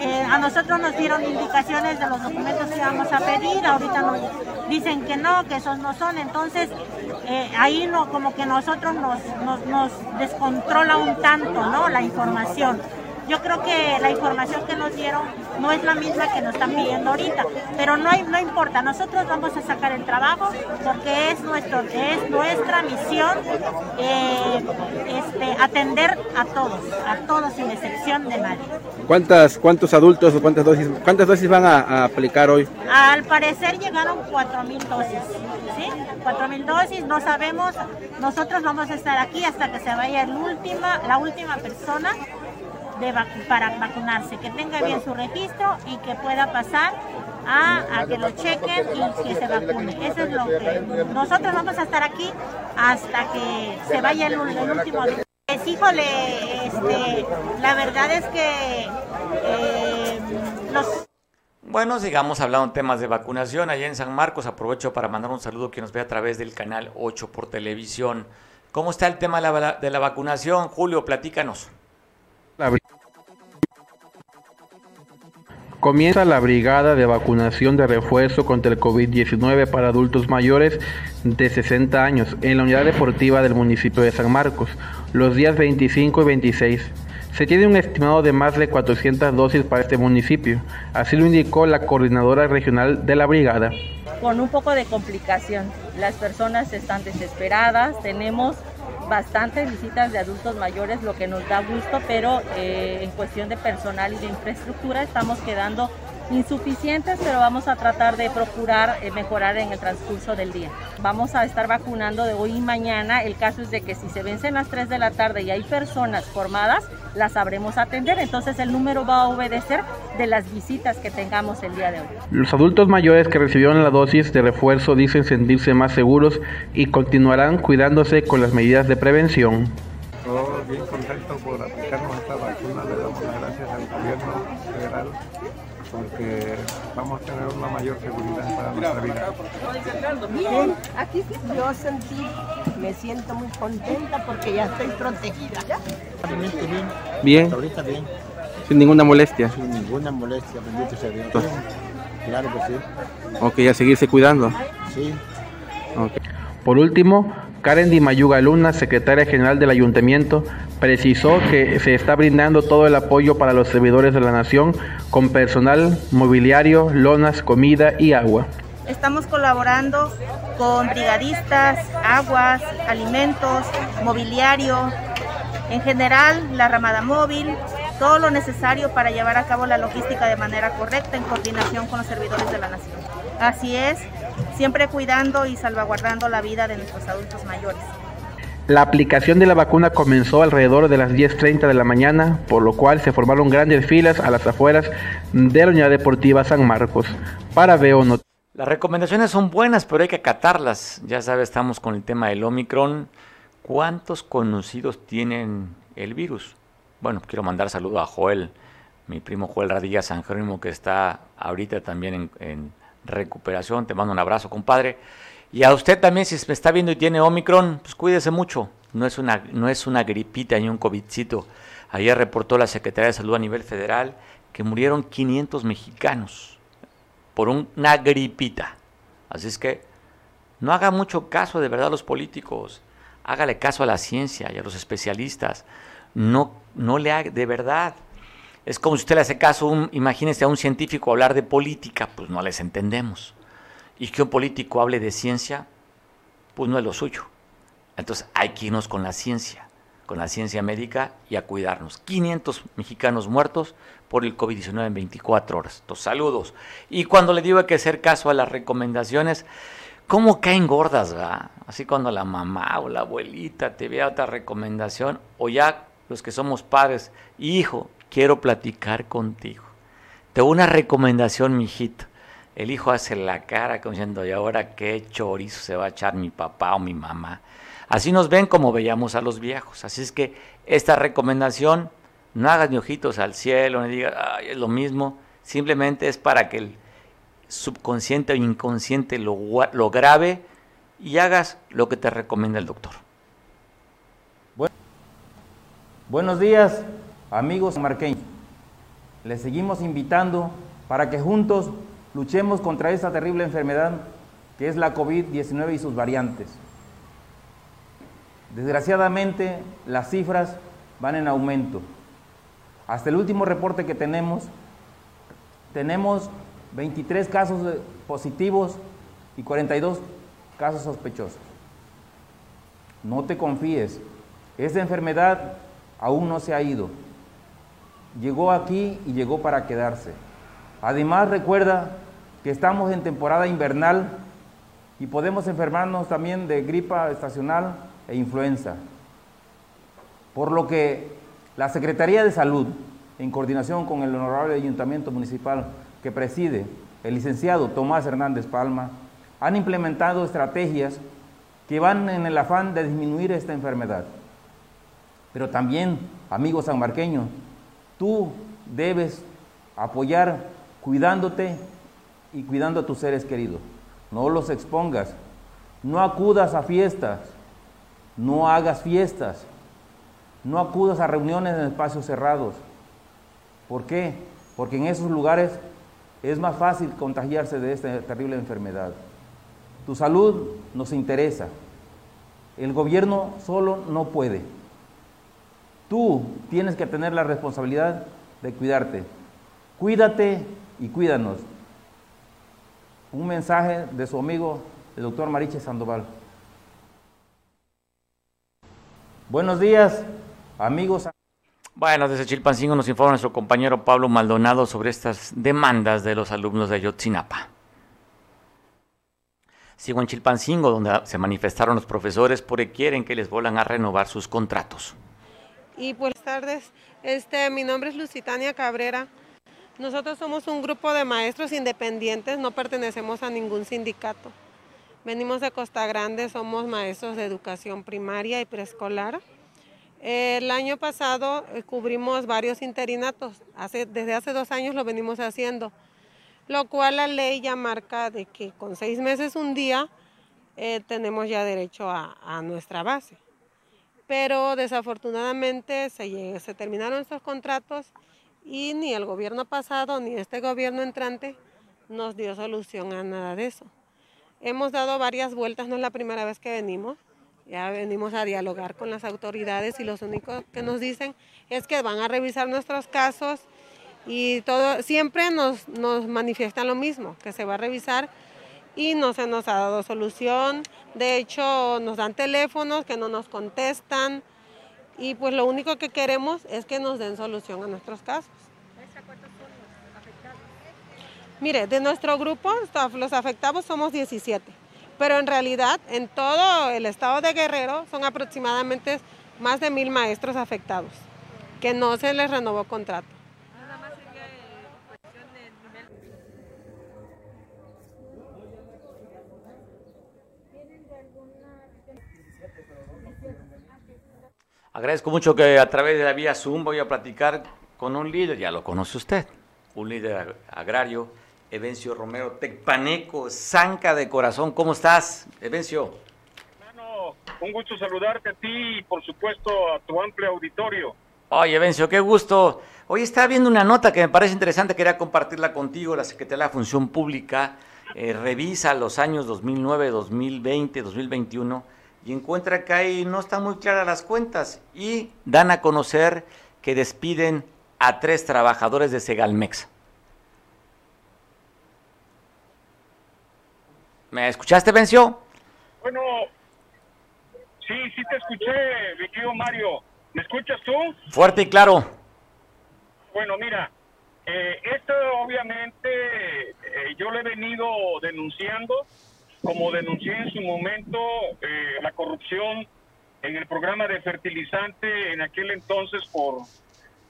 eh, a nosotros nos dieron indicaciones de los documentos que íbamos a pedir, ahorita nos dicen que no, que esos no son, entonces eh, ahí no, como que nosotros nos, nos, nos descontrola un tanto, ¿no? La información. Yo creo que la información que nos dieron no es la misma que nos están pidiendo ahorita, pero no, no importa, nosotros vamos a sacar el trabajo porque es, nuestro, es nuestra misión eh, este, atender a todos, a todos sin excepción de nadie. ¿Cuántas, ¿Cuántos adultos o cuántas dosis, cuántas dosis van a, aplicar hoy? Al parecer llegaron 4.000 dosis, ¿sí? 4.000 dosis, no sabemos, nosotros vamos a estar aquí hasta que se vaya el última, la última persona para vacunarse, que tenga bien su registro y que pueda pasar a, que lo chequen y que se vacune. Eso es lo que nosotros vamos a estar aquí hasta que se vaya el, último día. Pues, híjole, este, la verdad es que eh, los... Bueno, sigamos hablando de temas de vacunación. Allá en San Marcos aprovecho para mandar un saludo a quien nos ve a través del canal 8 por televisión. ¿Cómo está el tema de la, de la vacunación? Julio, platícanos. Comienza la brigada de vacunación de refuerzo contra el COVID-19 para adultos mayores de 60 años en la unidad deportiva del municipio de San Marcos, los días 25 y 26. Se tiene un estimado de más de 400 dosis para este municipio, así lo indicó la coordinadora regional de la brigada. Con un poco de complicación, las personas están desesperadas, tenemos bastantes visitas de adultos mayores, lo que nos da gusto, pero eh, en cuestión de personal y de infraestructura estamos quedando insuficientes, pero vamos a tratar de procurar eh, mejorar en el transcurso del día. Vamos a estar vacunando de hoy y mañana. El caso es de que si se vencen las 3 de la tarde y hay personas formadas, las sabremos atender. Entonces el número va a obedecer de las visitas que tengamos el día de hoy. Los adultos mayores que recibieron la dosis de refuerzo dicen sentirse más seguros y continuarán cuidándose con las medidas de prevención. bien contento por aplicarnos esta vacuna. Le damos las gracias al gobierno federal porque vamos a tener una mayor seguridad para nuestra vida. Bien, aquí yo sentí, me siento muy contenta porque ya estoy protegida. Bien. Bien. Ahorita bien. Sin ninguna molestia. Sin ninguna molestia, bendito sea Dios. Claro que sí. Ok, a seguirse cuidando. Sí. Okay. Por último, Karen Di Mayuga Luna, secretaria general del ayuntamiento, precisó que se está brindando todo el apoyo para los servidores de la nación con personal, mobiliario, lonas, comida y agua. Estamos colaborando con brigadistas, aguas, alimentos, mobiliario, en general la ramada móvil, todo lo necesario para llevar a cabo la logística de manera correcta en coordinación con los servidores de la nación. Así es, siempre cuidando y salvaguardando la vida de nuestros adultos mayores. La aplicación de la vacuna comenzó alrededor de las 10.30 de la mañana, por lo cual se formaron grandes filas a las afueras de la Unidad Deportiva San Marcos. Para Veo Las recomendaciones son buenas, pero hay que acatarlas. Ya sabes, estamos con el tema del Omicron. ¿Cuántos conocidos tienen el virus? Bueno, quiero mandar saludo a Joel, mi primo Joel Radilla San Jerónimo, que está ahorita también en, en recuperación. Te mando un abrazo, compadre. Y a usted también, si me está viendo y tiene Omicron, pues cuídese mucho. No es una, no es una gripita ni un COVIDcito. Ayer reportó la Secretaría de Salud a nivel federal que murieron 500 mexicanos por una gripita. Así es que no haga mucho caso de verdad a los políticos. Hágale caso a la ciencia y a los especialistas. No, no le haga, de verdad. Es como si usted le hace caso, imagínese a un científico hablar de política, pues no les entendemos y que un político hable de ciencia, pues no es lo suyo. Entonces hay que irnos con la ciencia, con la ciencia médica y a cuidarnos. 500 mexicanos muertos por el COVID-19 en 24 horas. Entonces, saludos. Y cuando le digo que hacer caso a las recomendaciones, ¿cómo caen gordas, va? Así cuando la mamá o la abuelita te vea otra recomendación, o ya los que somos padres, hijo, quiero platicar contigo. Tengo una recomendación, mijito el hijo hace la cara como diciendo, ¿y ahora qué chorizo se va a echar mi papá o mi mamá? Así nos ven como veíamos a los viejos. Así es que esta recomendación, no hagas ni ojitos al cielo, ni digas, es lo mismo. Simplemente es para que el subconsciente o inconsciente lo, lo grabe y hagas lo que te recomienda el doctor. buenos días, amigos marqueños. Les seguimos invitando para que juntos Luchemos contra esta terrible enfermedad que es la COVID-19 y sus variantes. Desgraciadamente, las cifras van en aumento. Hasta el último reporte que tenemos, tenemos 23 casos positivos y 42 casos sospechosos. No te confíes, esta enfermedad aún no se ha ido. Llegó aquí y llegó para quedarse. Además, recuerda que estamos en temporada invernal y podemos enfermarnos también de gripa estacional e influenza. Por lo que La Secretaría de Salud, en coordinación con el Honorable Ayuntamiento Municipal que preside el licenciado Tomás Hernández Palma, han implementado estrategias que van en el afán de disminuir esta enfermedad. Pero también, amigos sanmarqueños, tú debes apoyar cuidándote y cuidando a tus seres queridos. No los expongas, no acudas a fiestas, no hagas fiestas, no acudas a reuniones en espacios cerrados. ¿Por qué? Porque en esos lugares es más fácil contagiarse de esta terrible enfermedad. Tu salud nos interesa. El gobierno solo no puede. Tú tienes que tener la responsabilidad de cuidarte. Cuídate y cuídanos. Un mensaje de su amigo, el doctor Mariche Sandoval. Buenos días, amigos. Bueno, desde Chilpancingo nos informa nuestro compañero Pablo Maldonado sobre estas demandas de los alumnos de Ayotzinapa. Sigo en Chilpancingo, donde se manifestaron los profesores porque quieren que les vuelvan a renovar sus contratos. Y buenas tardes, este, mi nombre es Lucitania Cabrera. Nosotros somos un grupo de maestros independientes, no pertenecemos a ningún sindicato. Venimos de Costa Grande, somos maestros de educación primaria y preescolar. El año pasado eh, cubrimos varios interinatos, desde hace dos años lo venimos haciendo, lo cual la ley ya marca de que con seis meses un día eh, tenemos ya derecho a, nuestra base. Pero desafortunadamente se, terminaron estos contratos y ni el gobierno pasado ni este gobierno entrante nos dio solución a nada de eso. Hemos dado varias vueltas, no es la primera vez que venimos. Ya venimos a dialogar con las autoridades y lo único que nos dicen es que van a revisar nuestros casos y todo, siempre nos, nos manifiestan lo mismo, que se va a revisar y no se nos ha dado solución. De hecho, nos dan teléfonos que no nos contestan y pues lo único que queremos es que nos den solución a nuestros casos. Mire, de nuestro grupo, los afectados somos 17 pero en realidad en todo el estado de Guerrero son aproximadamente más de mil maestros afectados, que no se les renovó contrato. Agradezco mucho que a través de la vía Zoom voy a platicar con un líder, ya lo conoce usted, un líder agrario Evencio Romero Tecpaneco, Zanca de Corazón. ¿Cómo estás, Evencio? Hermano, un gusto saludarte a ti y por supuesto a tu amplio auditorio. Oye, Evencio, qué gusto. Hoy estaba viendo una nota que me parece interesante, quería compartirla contigo. La Secretaría de la Función Pública eh, revisa los años 2009, 2020, 2021 y encuentra que ahí no están muy claras las cuentas y dan a conocer que despiden a tres trabajadores de Segalmex. ¿Me escuchaste, Venció? Bueno, sí, sí te escuché, mi querido Mario. ¿Me escuchas tú? Fuerte y claro. Bueno, mira, eh, esto obviamente eh, yo lo he venido denunciando, como denuncié en su momento eh, la corrupción en el programa de fertilizante en aquel entonces por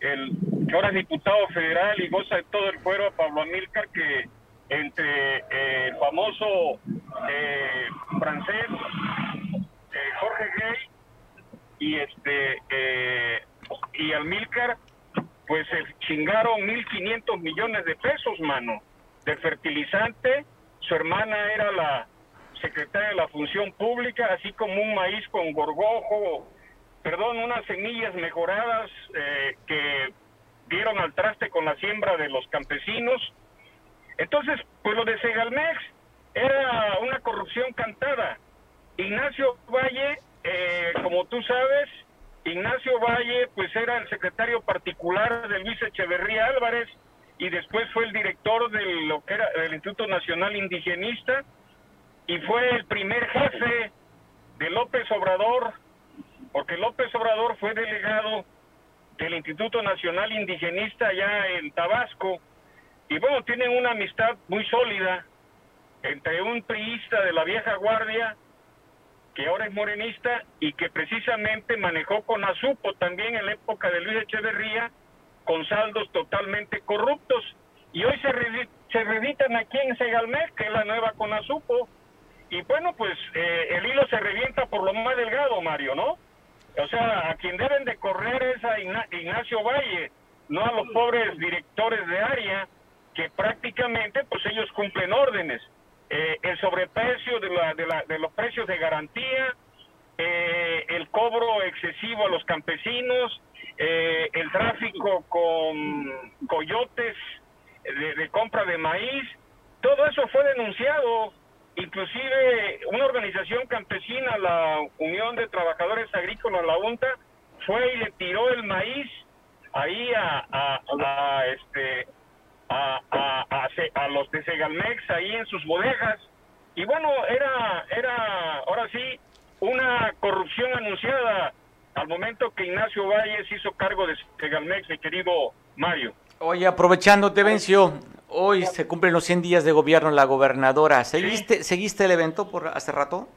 el que ahora es diputado federal y goza de todo el fuero, Pablo Amílcar, que entre eh, el famoso eh, francés eh, Jorge Gay y este y Almilcar pues se chingaron 1.500 millones de pesos, mano, de fertilizante. Su hermana era la secretaria de la Función Pública, así como un maíz con gorgojo, perdón, unas semillas mejoradas que dieron al traste con la siembra de los campesinos entonces, pues lo de Segalmex era una corrupción cantada. Ignacio Valle, eh, como tú sabes, Ignacio Valle, pues era el secretario particular de Luis Echeverría Álvarez y después fue el director del, lo que era, del Instituto Nacional Indigenista y fue el primer jefe de López Obrador, porque López Obrador fue delegado del Instituto Nacional Indigenista allá en Tabasco y bueno, tienen una amistad muy sólida entre un priista de la vieja guardia que ahora es morenista y que precisamente manejó con Azupo también en la época de Luis Echeverría con saldos totalmente corruptos. Y hoy se, se reeditan aquí en Segalmec, que es la nueva con Azupo. Y bueno, pues eh, el hilo se revienta por lo más delgado, Mario, ¿no? O sea, a quien deben de correr es a Ignacio Valle, no a los pobres directores de área, que prácticamente pues ellos cumplen órdenes. Eh, el sobreprecio de, la, de, la, de, los precios de garantía, eh, el cobro excesivo a los campesinos, eh, el tráfico con coyotes de, de, compra de maíz, todo eso fue denunciado. Inclusive una organización campesina, la Unión de Trabajadores Agrícolas, la UNTA, fue y le tiró el maíz ahí a, a, a este a, a, a, los de Segalmex ahí en sus bodegas. Y bueno, era, era ahora sí una corrupción anunciada al momento que Ignacio Valles hizo cargo de Segalmex, mi querido Mario. Oye, aprovechando, te venció. Hoy se cumplen los 100 días de gobierno la gobernadora. ¿Seguiste, ¿seguiste el evento por hace rato?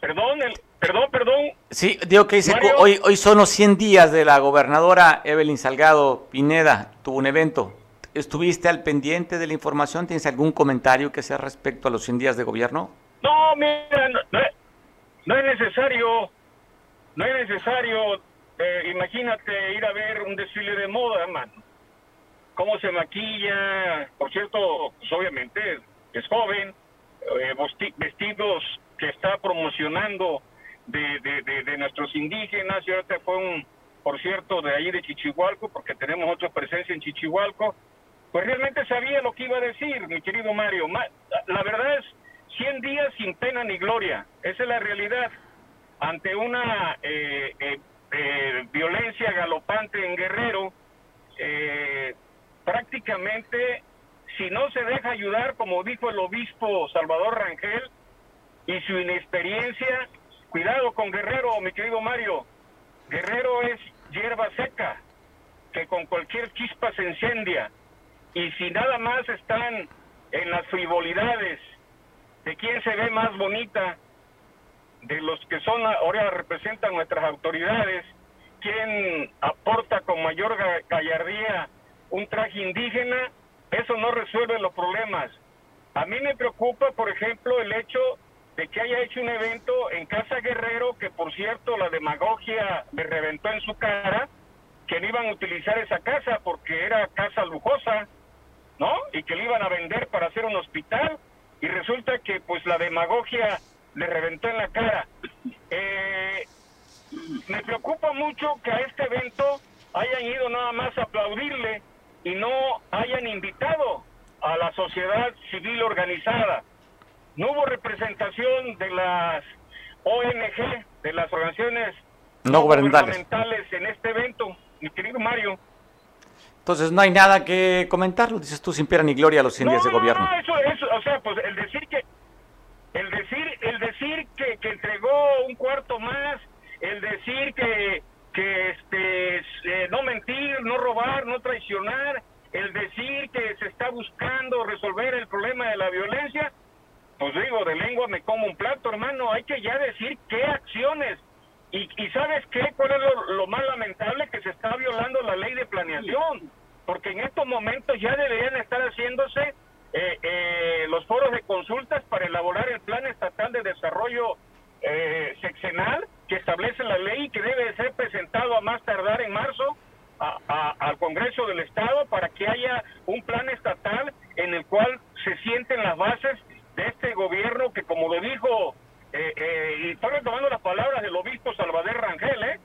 Perdón, el, Perdón, perdón. Sí, digo que hoy, hoy son los 100 días de la gobernadora Evelyn Salgado Pineda, tuvo un evento. ¿Estuviste al pendiente de la información? ¿Tienes algún comentario que sea respecto a los 100 días de gobierno? No, mira, no, es necesario, no es necesario, eh, imagínate ir a ver un desfile de moda, mano. Cómo se maquilla, por cierto, pues obviamente es joven, eh, vestidos que está promocionando de, de, nuestros indígenas, y ahorita fue un, por cierto, de ahí de Chichihualco, porque tenemos otra presencia en Chichihualco, pues realmente sabía lo que iba a decir, mi querido Mario. La verdad es 100 días sin pena ni gloria, esa es la realidad. Ante una eh, eh, eh, violencia galopante en Guerrero, prácticamente, si no se deja ayudar, como dijo el obispo Salvador Rangel, y su inexperiencia, Cuidado con Guerrero, mi querido Mario. Guerrero es hierba seca, que con cualquier chispa se incendia. Y si nada más están en las frivolidades de quién se ve más bonita, de los que son ahora representan nuestras autoridades, quién aporta con mayor gallardía un traje indígena, eso no resuelve los problemas. A mí me preocupa, por ejemplo, el hecho de que haya hecho un evento en Casa Guerrero, que por cierto la demagogia le reventó en su cara, que no iban a utilizar esa casa porque era casa lujosa, ¿no? Y que le iban a vender para hacer un hospital, y resulta que pues la demagogia le reventó en la cara. Eh, me preocupa mucho que a este evento hayan ido nada más a aplaudirle y no hayan invitado a la sociedad civil organizada no hubo representación de las ONG, de las organizaciones no gubernamentales en este evento, mi querido Mario. Entonces no hay nada que comentarlo, dices tú, sin pena ni gloria a los 100 días de gobierno. No, eso, eso, o sea, pues el decir que, el decir, decir que, que entregó un cuarto más, el decir que, que este, eh, no mentir, no robar, no traicionar, el decir que se está buscando resolver el problema de la violencia, pues digo, de lengua me como un plato, hermano. Hay que ya decir qué acciones. Y, y ¿sabes qué? ¿Cuál es lo, más lamentable? Que se está violando la ley de planeación. Porque en estos momentos ya deberían estar haciéndose eh, eh, los foros de consultas para elaborar el Plan Estatal de Desarrollo eh, Seccional que establece la ley que debe ser presentado a más tardar en marzo al Congreso del Estado para que haya un plan estatal en el cual se sienten las bases de este gobierno que, como lo dijo, eh, eh, y estoy retomando las palabras del obispo Salvador Rangel, ¿eh?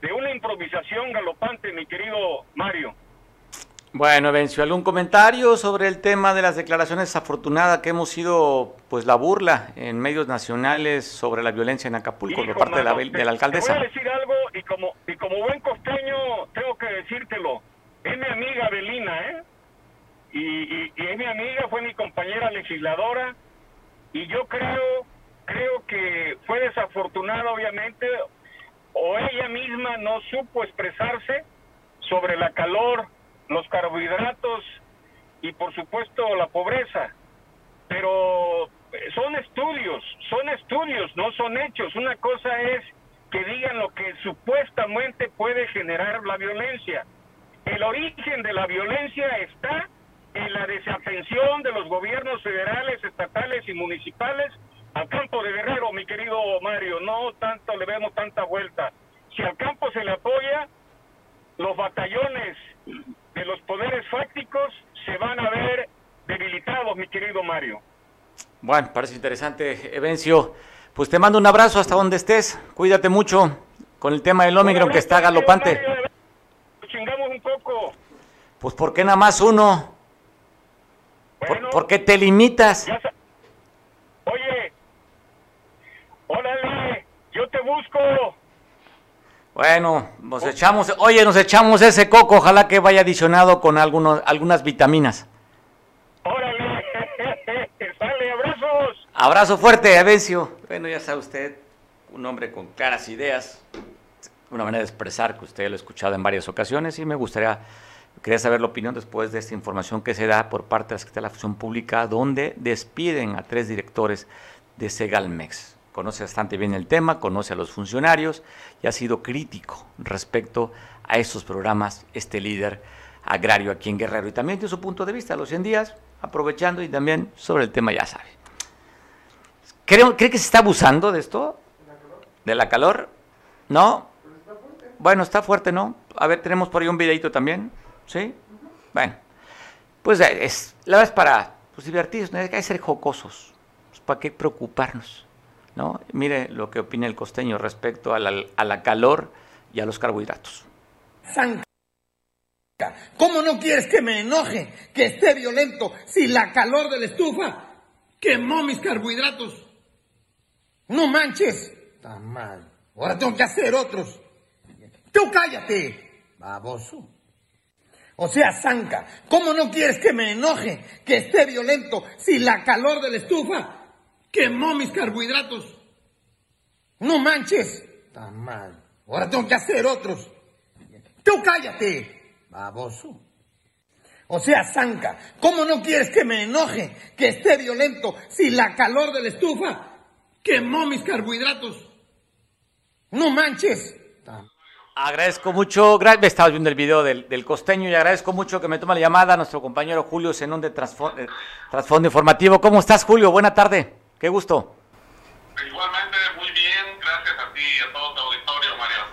de una improvisación galopante, mi querido Mario. Bueno, Vencio, ¿algún comentario sobre el tema de las declaraciones afortunadas que hemos sido, pues, la burla en medios nacionales sobre la violencia en Acapulco por parte de, la, de la alcaldesa? Te voy a decir algo y como, y como buen costeño tengo que decírtelo. Es mi amiga Belina, ¿eh? y, es mi amiga, fue mi compañera legisladora y yo creo, creo que fue desafortunada obviamente o ella misma no supo expresarse sobre la calor, los carbohidratos y por supuesto la pobreza. Pero son estudios, son estudios, no son hechos. Una cosa es que digan lo que supuestamente puede generar la violencia. El origen de la violencia está en la desatención de los gobiernos federales, estatales y municipales al campo de Guerrero, mi querido Mario. No tanto le vemos tanta vuelta. Si al campo se le apoya, los batallones de los poderes fácticos se van a ver debilitados, mi querido Mario. Bueno, parece interesante, Evencio. Pues te mando un abrazo hasta donde estés. Cuídate mucho con el tema del Omicron que está galopante. Chingamos un poco. Pues ¿por qué nada más uno? ¿Por, qué te limitas? Oye, órale, yo te busco. Bueno, nos echamos, oye, nos echamos ese coco, ojalá que vaya adicionado con algunos, algunas vitaminas. Órale, sale, abrazos. Abrazo fuerte, Avencio. Bueno, ya sabe usted, un hombre con claras ideas, una manera de expresar que usted lo ha escuchado en varias ocasiones y me gustaría, quería saber la opinión después de esta información que se da por parte de la Secretaría de la Función Pública, donde despiden a tres directores de Segalmex conoce bastante bien el tema, conoce a los funcionarios y ha sido crítico respecto a estos programas, este líder agrario aquí en Guerrero. Y también tiene su punto de vista, los 100 días, aprovechando y también sobre el tema, ya sabe. ¿Cree, ¿Cree que se está abusando de esto? ¿De la calor? ¿No? Bueno, está fuerte, ¿no? A ver, tenemos por ahí un videito también. ¿Sí? Bueno, pues es, la verdad es para pues, divertirnos, hay que ser jocosos. Pues, ¿Para qué preocuparnos? ¿No? Mire lo que opina el costeño respecto a la, calor y a los carbohidratos. ¿Cómo no quieres que me enoje, que esté violento, si la calor de la estufa quemó mis carbohidratos? No manches. Está mal. Ahora tengo que hacer otros. Tú cállate, baboso. O sea, Zanca, ¿cómo no quieres que me enoje, que esté violento, si la calor de la estufa quemó mis carbohidratos. No manches. Está mal. Ahora tengo que hacer otros. Tú cállate, baboso. O sea, Zanca, ¿cómo no quieres que me enoje, que esté violento, si la calor de la estufa quemó mis carbohidratos? No manches. Agradezco mucho, me estaba viendo el video del, costeño y agradezco mucho que me toma la llamada nuestro compañero Julio Zenón de Trasfondo Informativo. ¿Cómo estás, Julio? Buena tarde. Qué gusto. Igualmente, muy bien. Gracias a ti y a todo tu auditorio, María.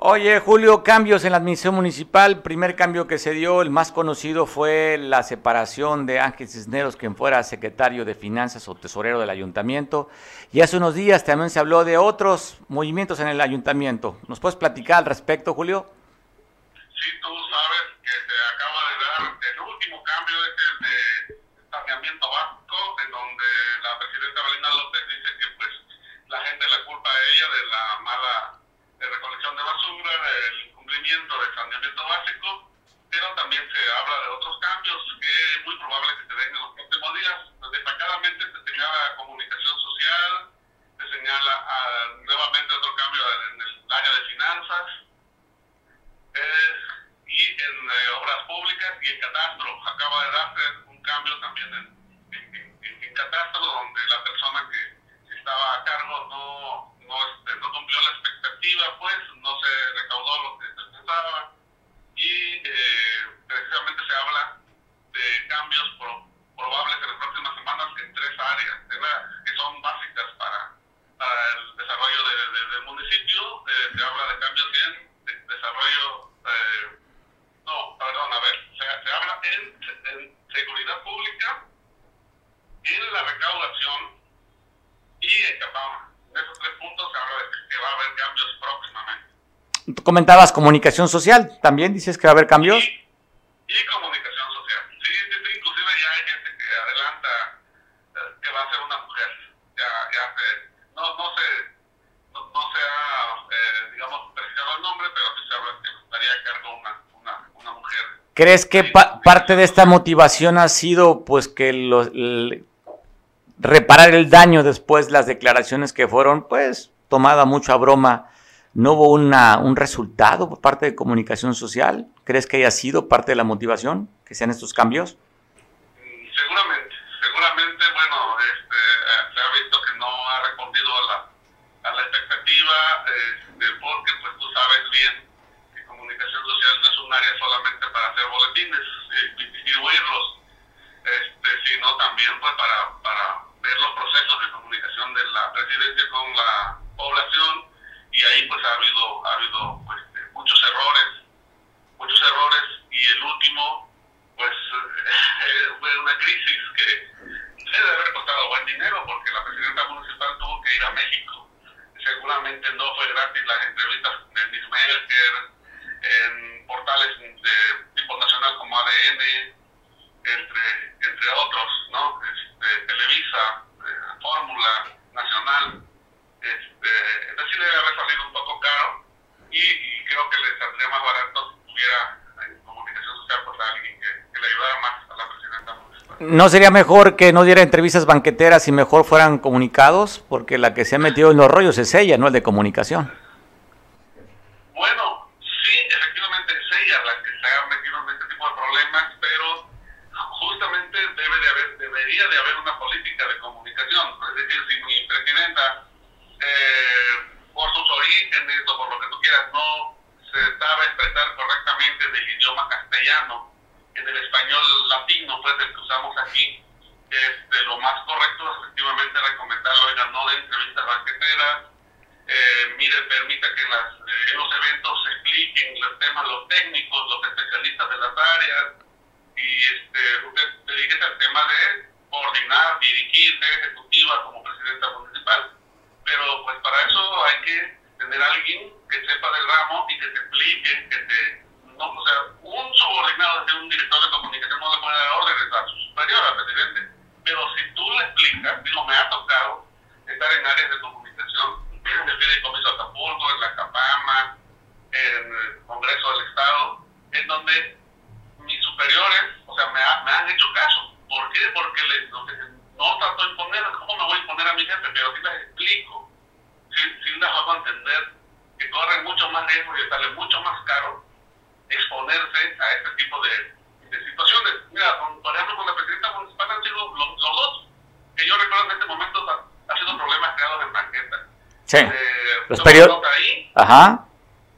Oye, Julio, cambios en la administración municipal. Primer cambio que se dio, el más conocido, fue la separación de Ángel Cisneros, quien fuera secretario de Finanzas o tesorero del ayuntamiento. Y hace unos días también se habló de otros movimientos en el ayuntamiento. ¿Nos puedes platicar al respecto, Julio? Sí, tú sabes que se acaba de dar el último cambio de, de en donde la presidenta Valina López dice que pues la gente la culpa a ella de la mala recolección de basura, del incumplimiento del saneamiento básico, pero también se habla de otros cambios que es muy probable que se den en los próximos días. Destacadamente se señala comunicación social, se señala ah, nuevamente otro cambio en el área de finanzas eh, y en eh, obras públicas y en catastro. Acaba de darse un cambio también en catastro donde la persona que estaba a cargo no, no, este, no cumplió la expectativa, pues no se recaudó lo que se pensaba y eh, precisamente se habla de cambios probables en las próximas semanas en tres áreas que son básicas para, el desarrollo del municipio. Eh, se habla de cambios en desarrollo, eh, no, perdón, a ver, se, se habla en seguridad pública, en la recaudación y en Capama. En esos tres puntos se habla de que va a haber cambios próximamente. Comentabas comunicación social, también dices que va a haber cambios. Y, comunicación social. Sí, sí, inclusive ya hay gente que adelanta eh, que va a ser una mujer. Ya, ya se, no, no se, no, se ha, eh, digamos, precisado el nombre, pero sí se habla que estaría a cargo una, una, una mujer. ¿Crees que pa parte de esta motivación ha sido pues que los, reparar el daño después las declaraciones que fueron pues tomada mucha broma? ¿No hubo una, un resultado por parte de comunicación social? ¿Crees que haya sido parte de la motivación que sean estos cambios? Seguramente, seguramente, bueno, este, se ha visto que no ha respondido a la, expectativa, este, porque pues tú sabes bien que hacer no es un área solamente para hacer boletines, y distribuirlos, este, sino también pues para, para ver los procesos de comunicación de la presidencia con la población y ahí pues ha habido, ha habido pues, este, muchos errores, muchos errores y el último pues eh, fue una crisis que debe haber costado buen dinero porque la presidenta municipal tuvo que ir a México. Seguramente no fue gratis las entrevistas ¿No sería mejor que no diera entrevistas banqueteras y mejor fueran comunicados? Porque la que se ha metido en los rollos es ella, no el de comunicación. Bueno, sí, efectivamente es ella la que se ha metido en este tipo de problemas, pero justamente debe de haber, debería de haber una política de comunicación. Es decir, si mi presidenta, eh, por sus orígenes o por lo que tú quieras, no se sabe expresar correctamente del idioma castellano, el que usamos aquí, este, lo más correcto es efectivamente recomendarlo, oiga, no de entrevistas banqueteras, eh, mire, permita que las, eh, los eventos se expliquen los temas, los técnicos, los especialistas de las áreas, y este, usted dedíquese al tema de coordinar, dirigir, ser ejecutiva como presidenta municipal. Pero pues para eso hay que tener a alguien que sepa del ramo y que te explique, que te, no, o sea, un subordinado de un director de comunicación no le puede dar órdenes a su superior, al presidente. Pero si tú le explicas, digo, me ha tocado estar en áreas de comunicación, en el Fideicomiso Acapulco, en la Capama, en el Congreso del Estado, en donde mis superiores, o sea, me, ha, han hecho caso. ¿Por qué? Porque les, no, no trato de imponer, ¿cómo me voy a imponer a mi jefe? Pero sí les explico, sí, sí les hago entender que corren mucho más riesgo y sale mucho más caro exponerse a este tipo de, de situaciones. Mira, con, por ejemplo, con la presidenta municipal han sido los, los, dos que yo recuerdo en este momento ha, ha sido problemas creados en banqueta. Sí. Eh, Los periodos. Ajá.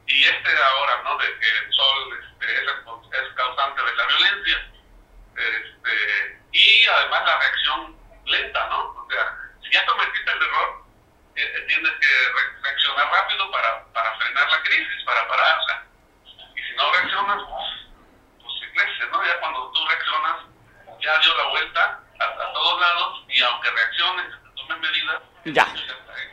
y este ahora, ¿no? De que el sol este, es, es causante de la violencia. Este, y además la reacción lenta, ¿no? O sea, si ya cometiste el error, eh, tienes que re reaccionar rápido para, para frenar la crisis, para pararla. Si no reaccionas, pues se crece, ¿no? Ya cuando tú reaccionas, ya dio la vuelta a, a todos lados y aunque reacciones, tomen medidas, Ya.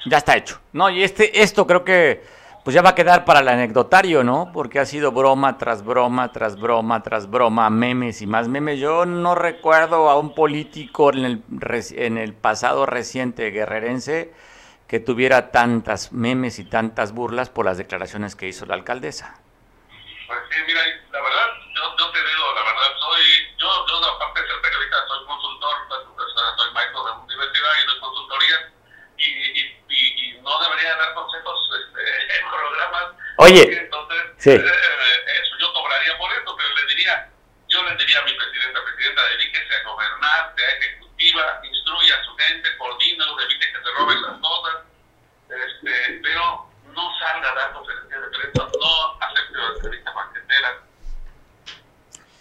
Ya está hecho. No, y este, esto creo que pues ya va a quedar para el anecdotario, ¿no? Porque ha sido broma tras broma, tras broma, tras broma, memes y más memes. Yo no recuerdo a un político en el, en el pasado reciente guerrerense que tuviera tantas memes y tantas burlas por las declaraciones que hizo la alcaldesa. Pues sí, mira, la verdad, yo, yo te digo, la verdad, soy, yo, yo aparte de ser periodista, soy consultor, soy maestro de universidad y doy consultoría, y, y, y, y no debería dar consejos este, en programas. Oye, entonces, sí. eh, eso, yo cobraría por eso, pero le diría, yo le diría a mi presidenta, presidenta, dedíquese a gobernar, sea ejecutiva, instruya a su gente, coordínalo, evite que se roben las cosas, este, pero no salga a dar conferencias de prensa, no acepte las entrevistas banqueteras.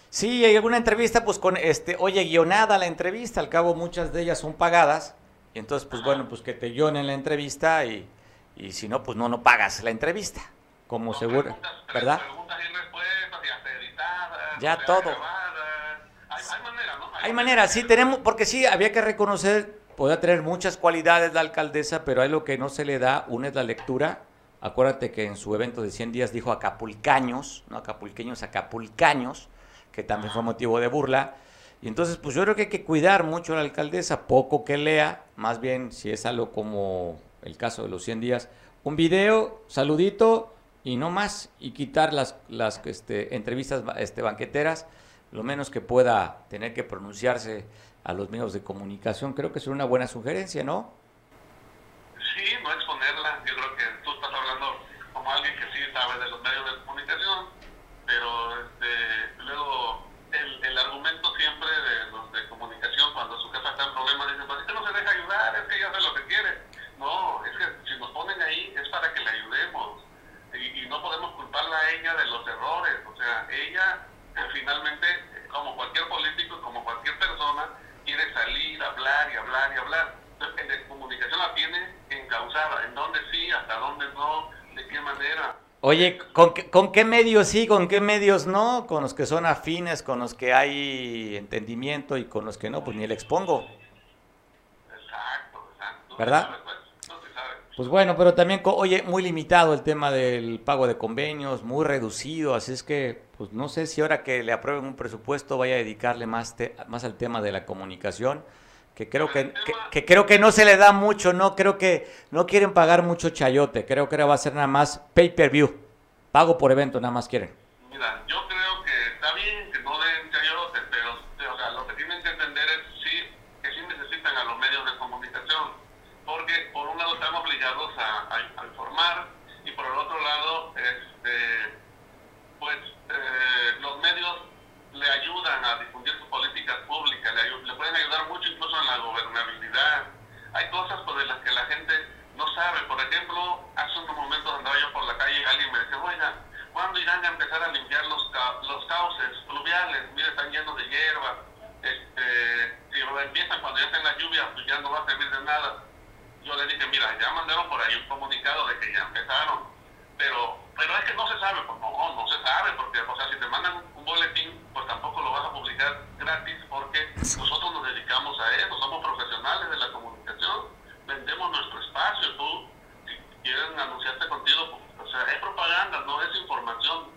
Sí, hay alguna entrevista, pues con este, oye, guionada la entrevista, al cabo muchas de ellas son pagadas, y entonces, pues bueno, pues que te guionen la entrevista y, y si no, pues no, no pagas la entrevista, como seguro, ¿verdad? Ya todo. Hay manera, sí, tenemos, porque sí, había que reconocer, podía tener muchas cualidades la alcaldesa, pero hay lo que no se le da, una es la lectura. Acuérdate que en su evento de 100 días dijo acapulcaños, no acapulqueños, acapulcaños, que también fue motivo de burla. Y entonces, pues yo creo que hay que cuidar mucho a la alcaldesa, poco que lea, más bien si es algo como el caso de los 100 días, un video, saludito y no más, y quitar las, las este, entrevistas este, banqueteras, lo menos que pueda tener que pronunciarse a los medios de comunicación. Creo que es una buena sugerencia, ¿no? Sí, no exponerla. Yo creo que tú estás hablando como alguien que sí sabe de los medios de comunicación, pero este, luego el, el argumento siempre de los de comunicación cuando su jefa está en problemas dice, pues es que no se deja ayudar, es que ella hace lo que quiere. No, es que si nos ponen ahí es para que le ayudemos y, y no podemos culparla a ella de los errores. O sea, ella eh, finalmente, como cualquier político, como cualquier persona, quiere salir, hablar, hablar y hablar. Entonces, la comunicación la tiene encausada, en dónde sí, hasta dónde no, de qué manera. Oye, ¿con qué, ¿con qué medios sí, con qué medios no? Con los que son afines, con los que hay entendimiento y con los que no, pues ni le expongo. Exacto, exacto. ¿Verdad? Pues bueno, pero también, oye, muy limitado el tema del pago de convenios, muy reducido, así es que, pues no sé si ahora que le aprueben un presupuesto vaya a dedicarle más, más al tema de la comunicación, que creo que, que, creo que no se le da mucho, no creo que no quieren pagar mucho chayote, creo que va a ser nada más pay per view, pago por evento, nada más quieren. Mira, yo creo que está bien que no den chayote, pero o sea, lo que tienen que entender es sí, que sí necesitan a los medios de comunicación porque por un lado estamos obligados a, a, informar y por el otro lado, este, pues eh, los medios le ayudan a difundir sus políticas públicas, le, le, pueden ayudar mucho incluso en la gobernabilidad. Hay cosas por las que la gente no sabe. Por ejemplo, hace unos momentos andaba yo por la calle y alguien me decía, oiga, ¿cuándo irán a empezar a limpiar los, los cauces fluviales? Mire, están llenos de hierba. Este, si empiezan cuando ya estén las lluvias, pues ya no va a servir de nada yo le dije, mira, ya mandaron por ahí un comunicado de que ya empezaron, pero pero es que no se sabe, pues no, no se sabe, porque, o sea, si te mandan un boletín, pues tampoco lo vas a publicar gratis, porque nosotros nos dedicamos a eso, somos profesionales de la comunicación, vendemos nuestro espacio, tú, si quieren anunciarte contigo, pues, o sea, es propaganda, no es información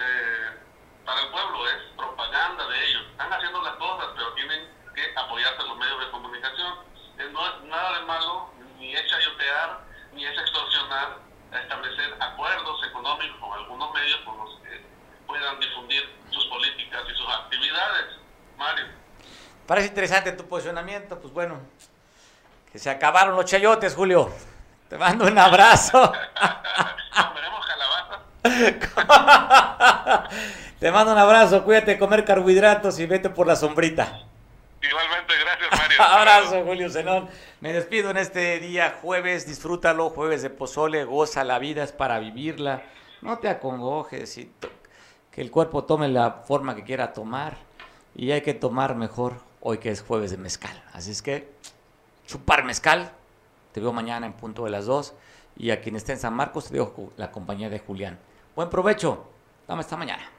eh, para el pueblo, es propaganda de ellos. Están haciendo las cosas, pero tienen que apoyarse en los medios de comunicación. Eh, no es nada de malo, ni es chayotear, ni es extorsionar, establecer acuerdos económicos con algunos medios con los que puedan difundir sus políticas y sus actividades. Mario. Parece interesante tu posicionamiento, pues bueno, que se acabaron los chayotes, Julio. Te mando un abrazo. Te mando un abrazo, cuídate comer carbohidratos y vete por la sombrita. Igualmente, gracias Mario. Abrazo, Julio Zenón. Me despido en este día jueves, disfrútalo, jueves de pozole, goza, la vida es para vivirla. No te acongojes, y que el cuerpo tome la forma que quiera tomar y hay que tomar mejor hoy que es jueves de mezcal. Así es que chupar mezcal, te veo mañana en punto de las dos y a quien esté en San Marcos te dejo la compañía de Julián. Buen provecho, dame esta mañana.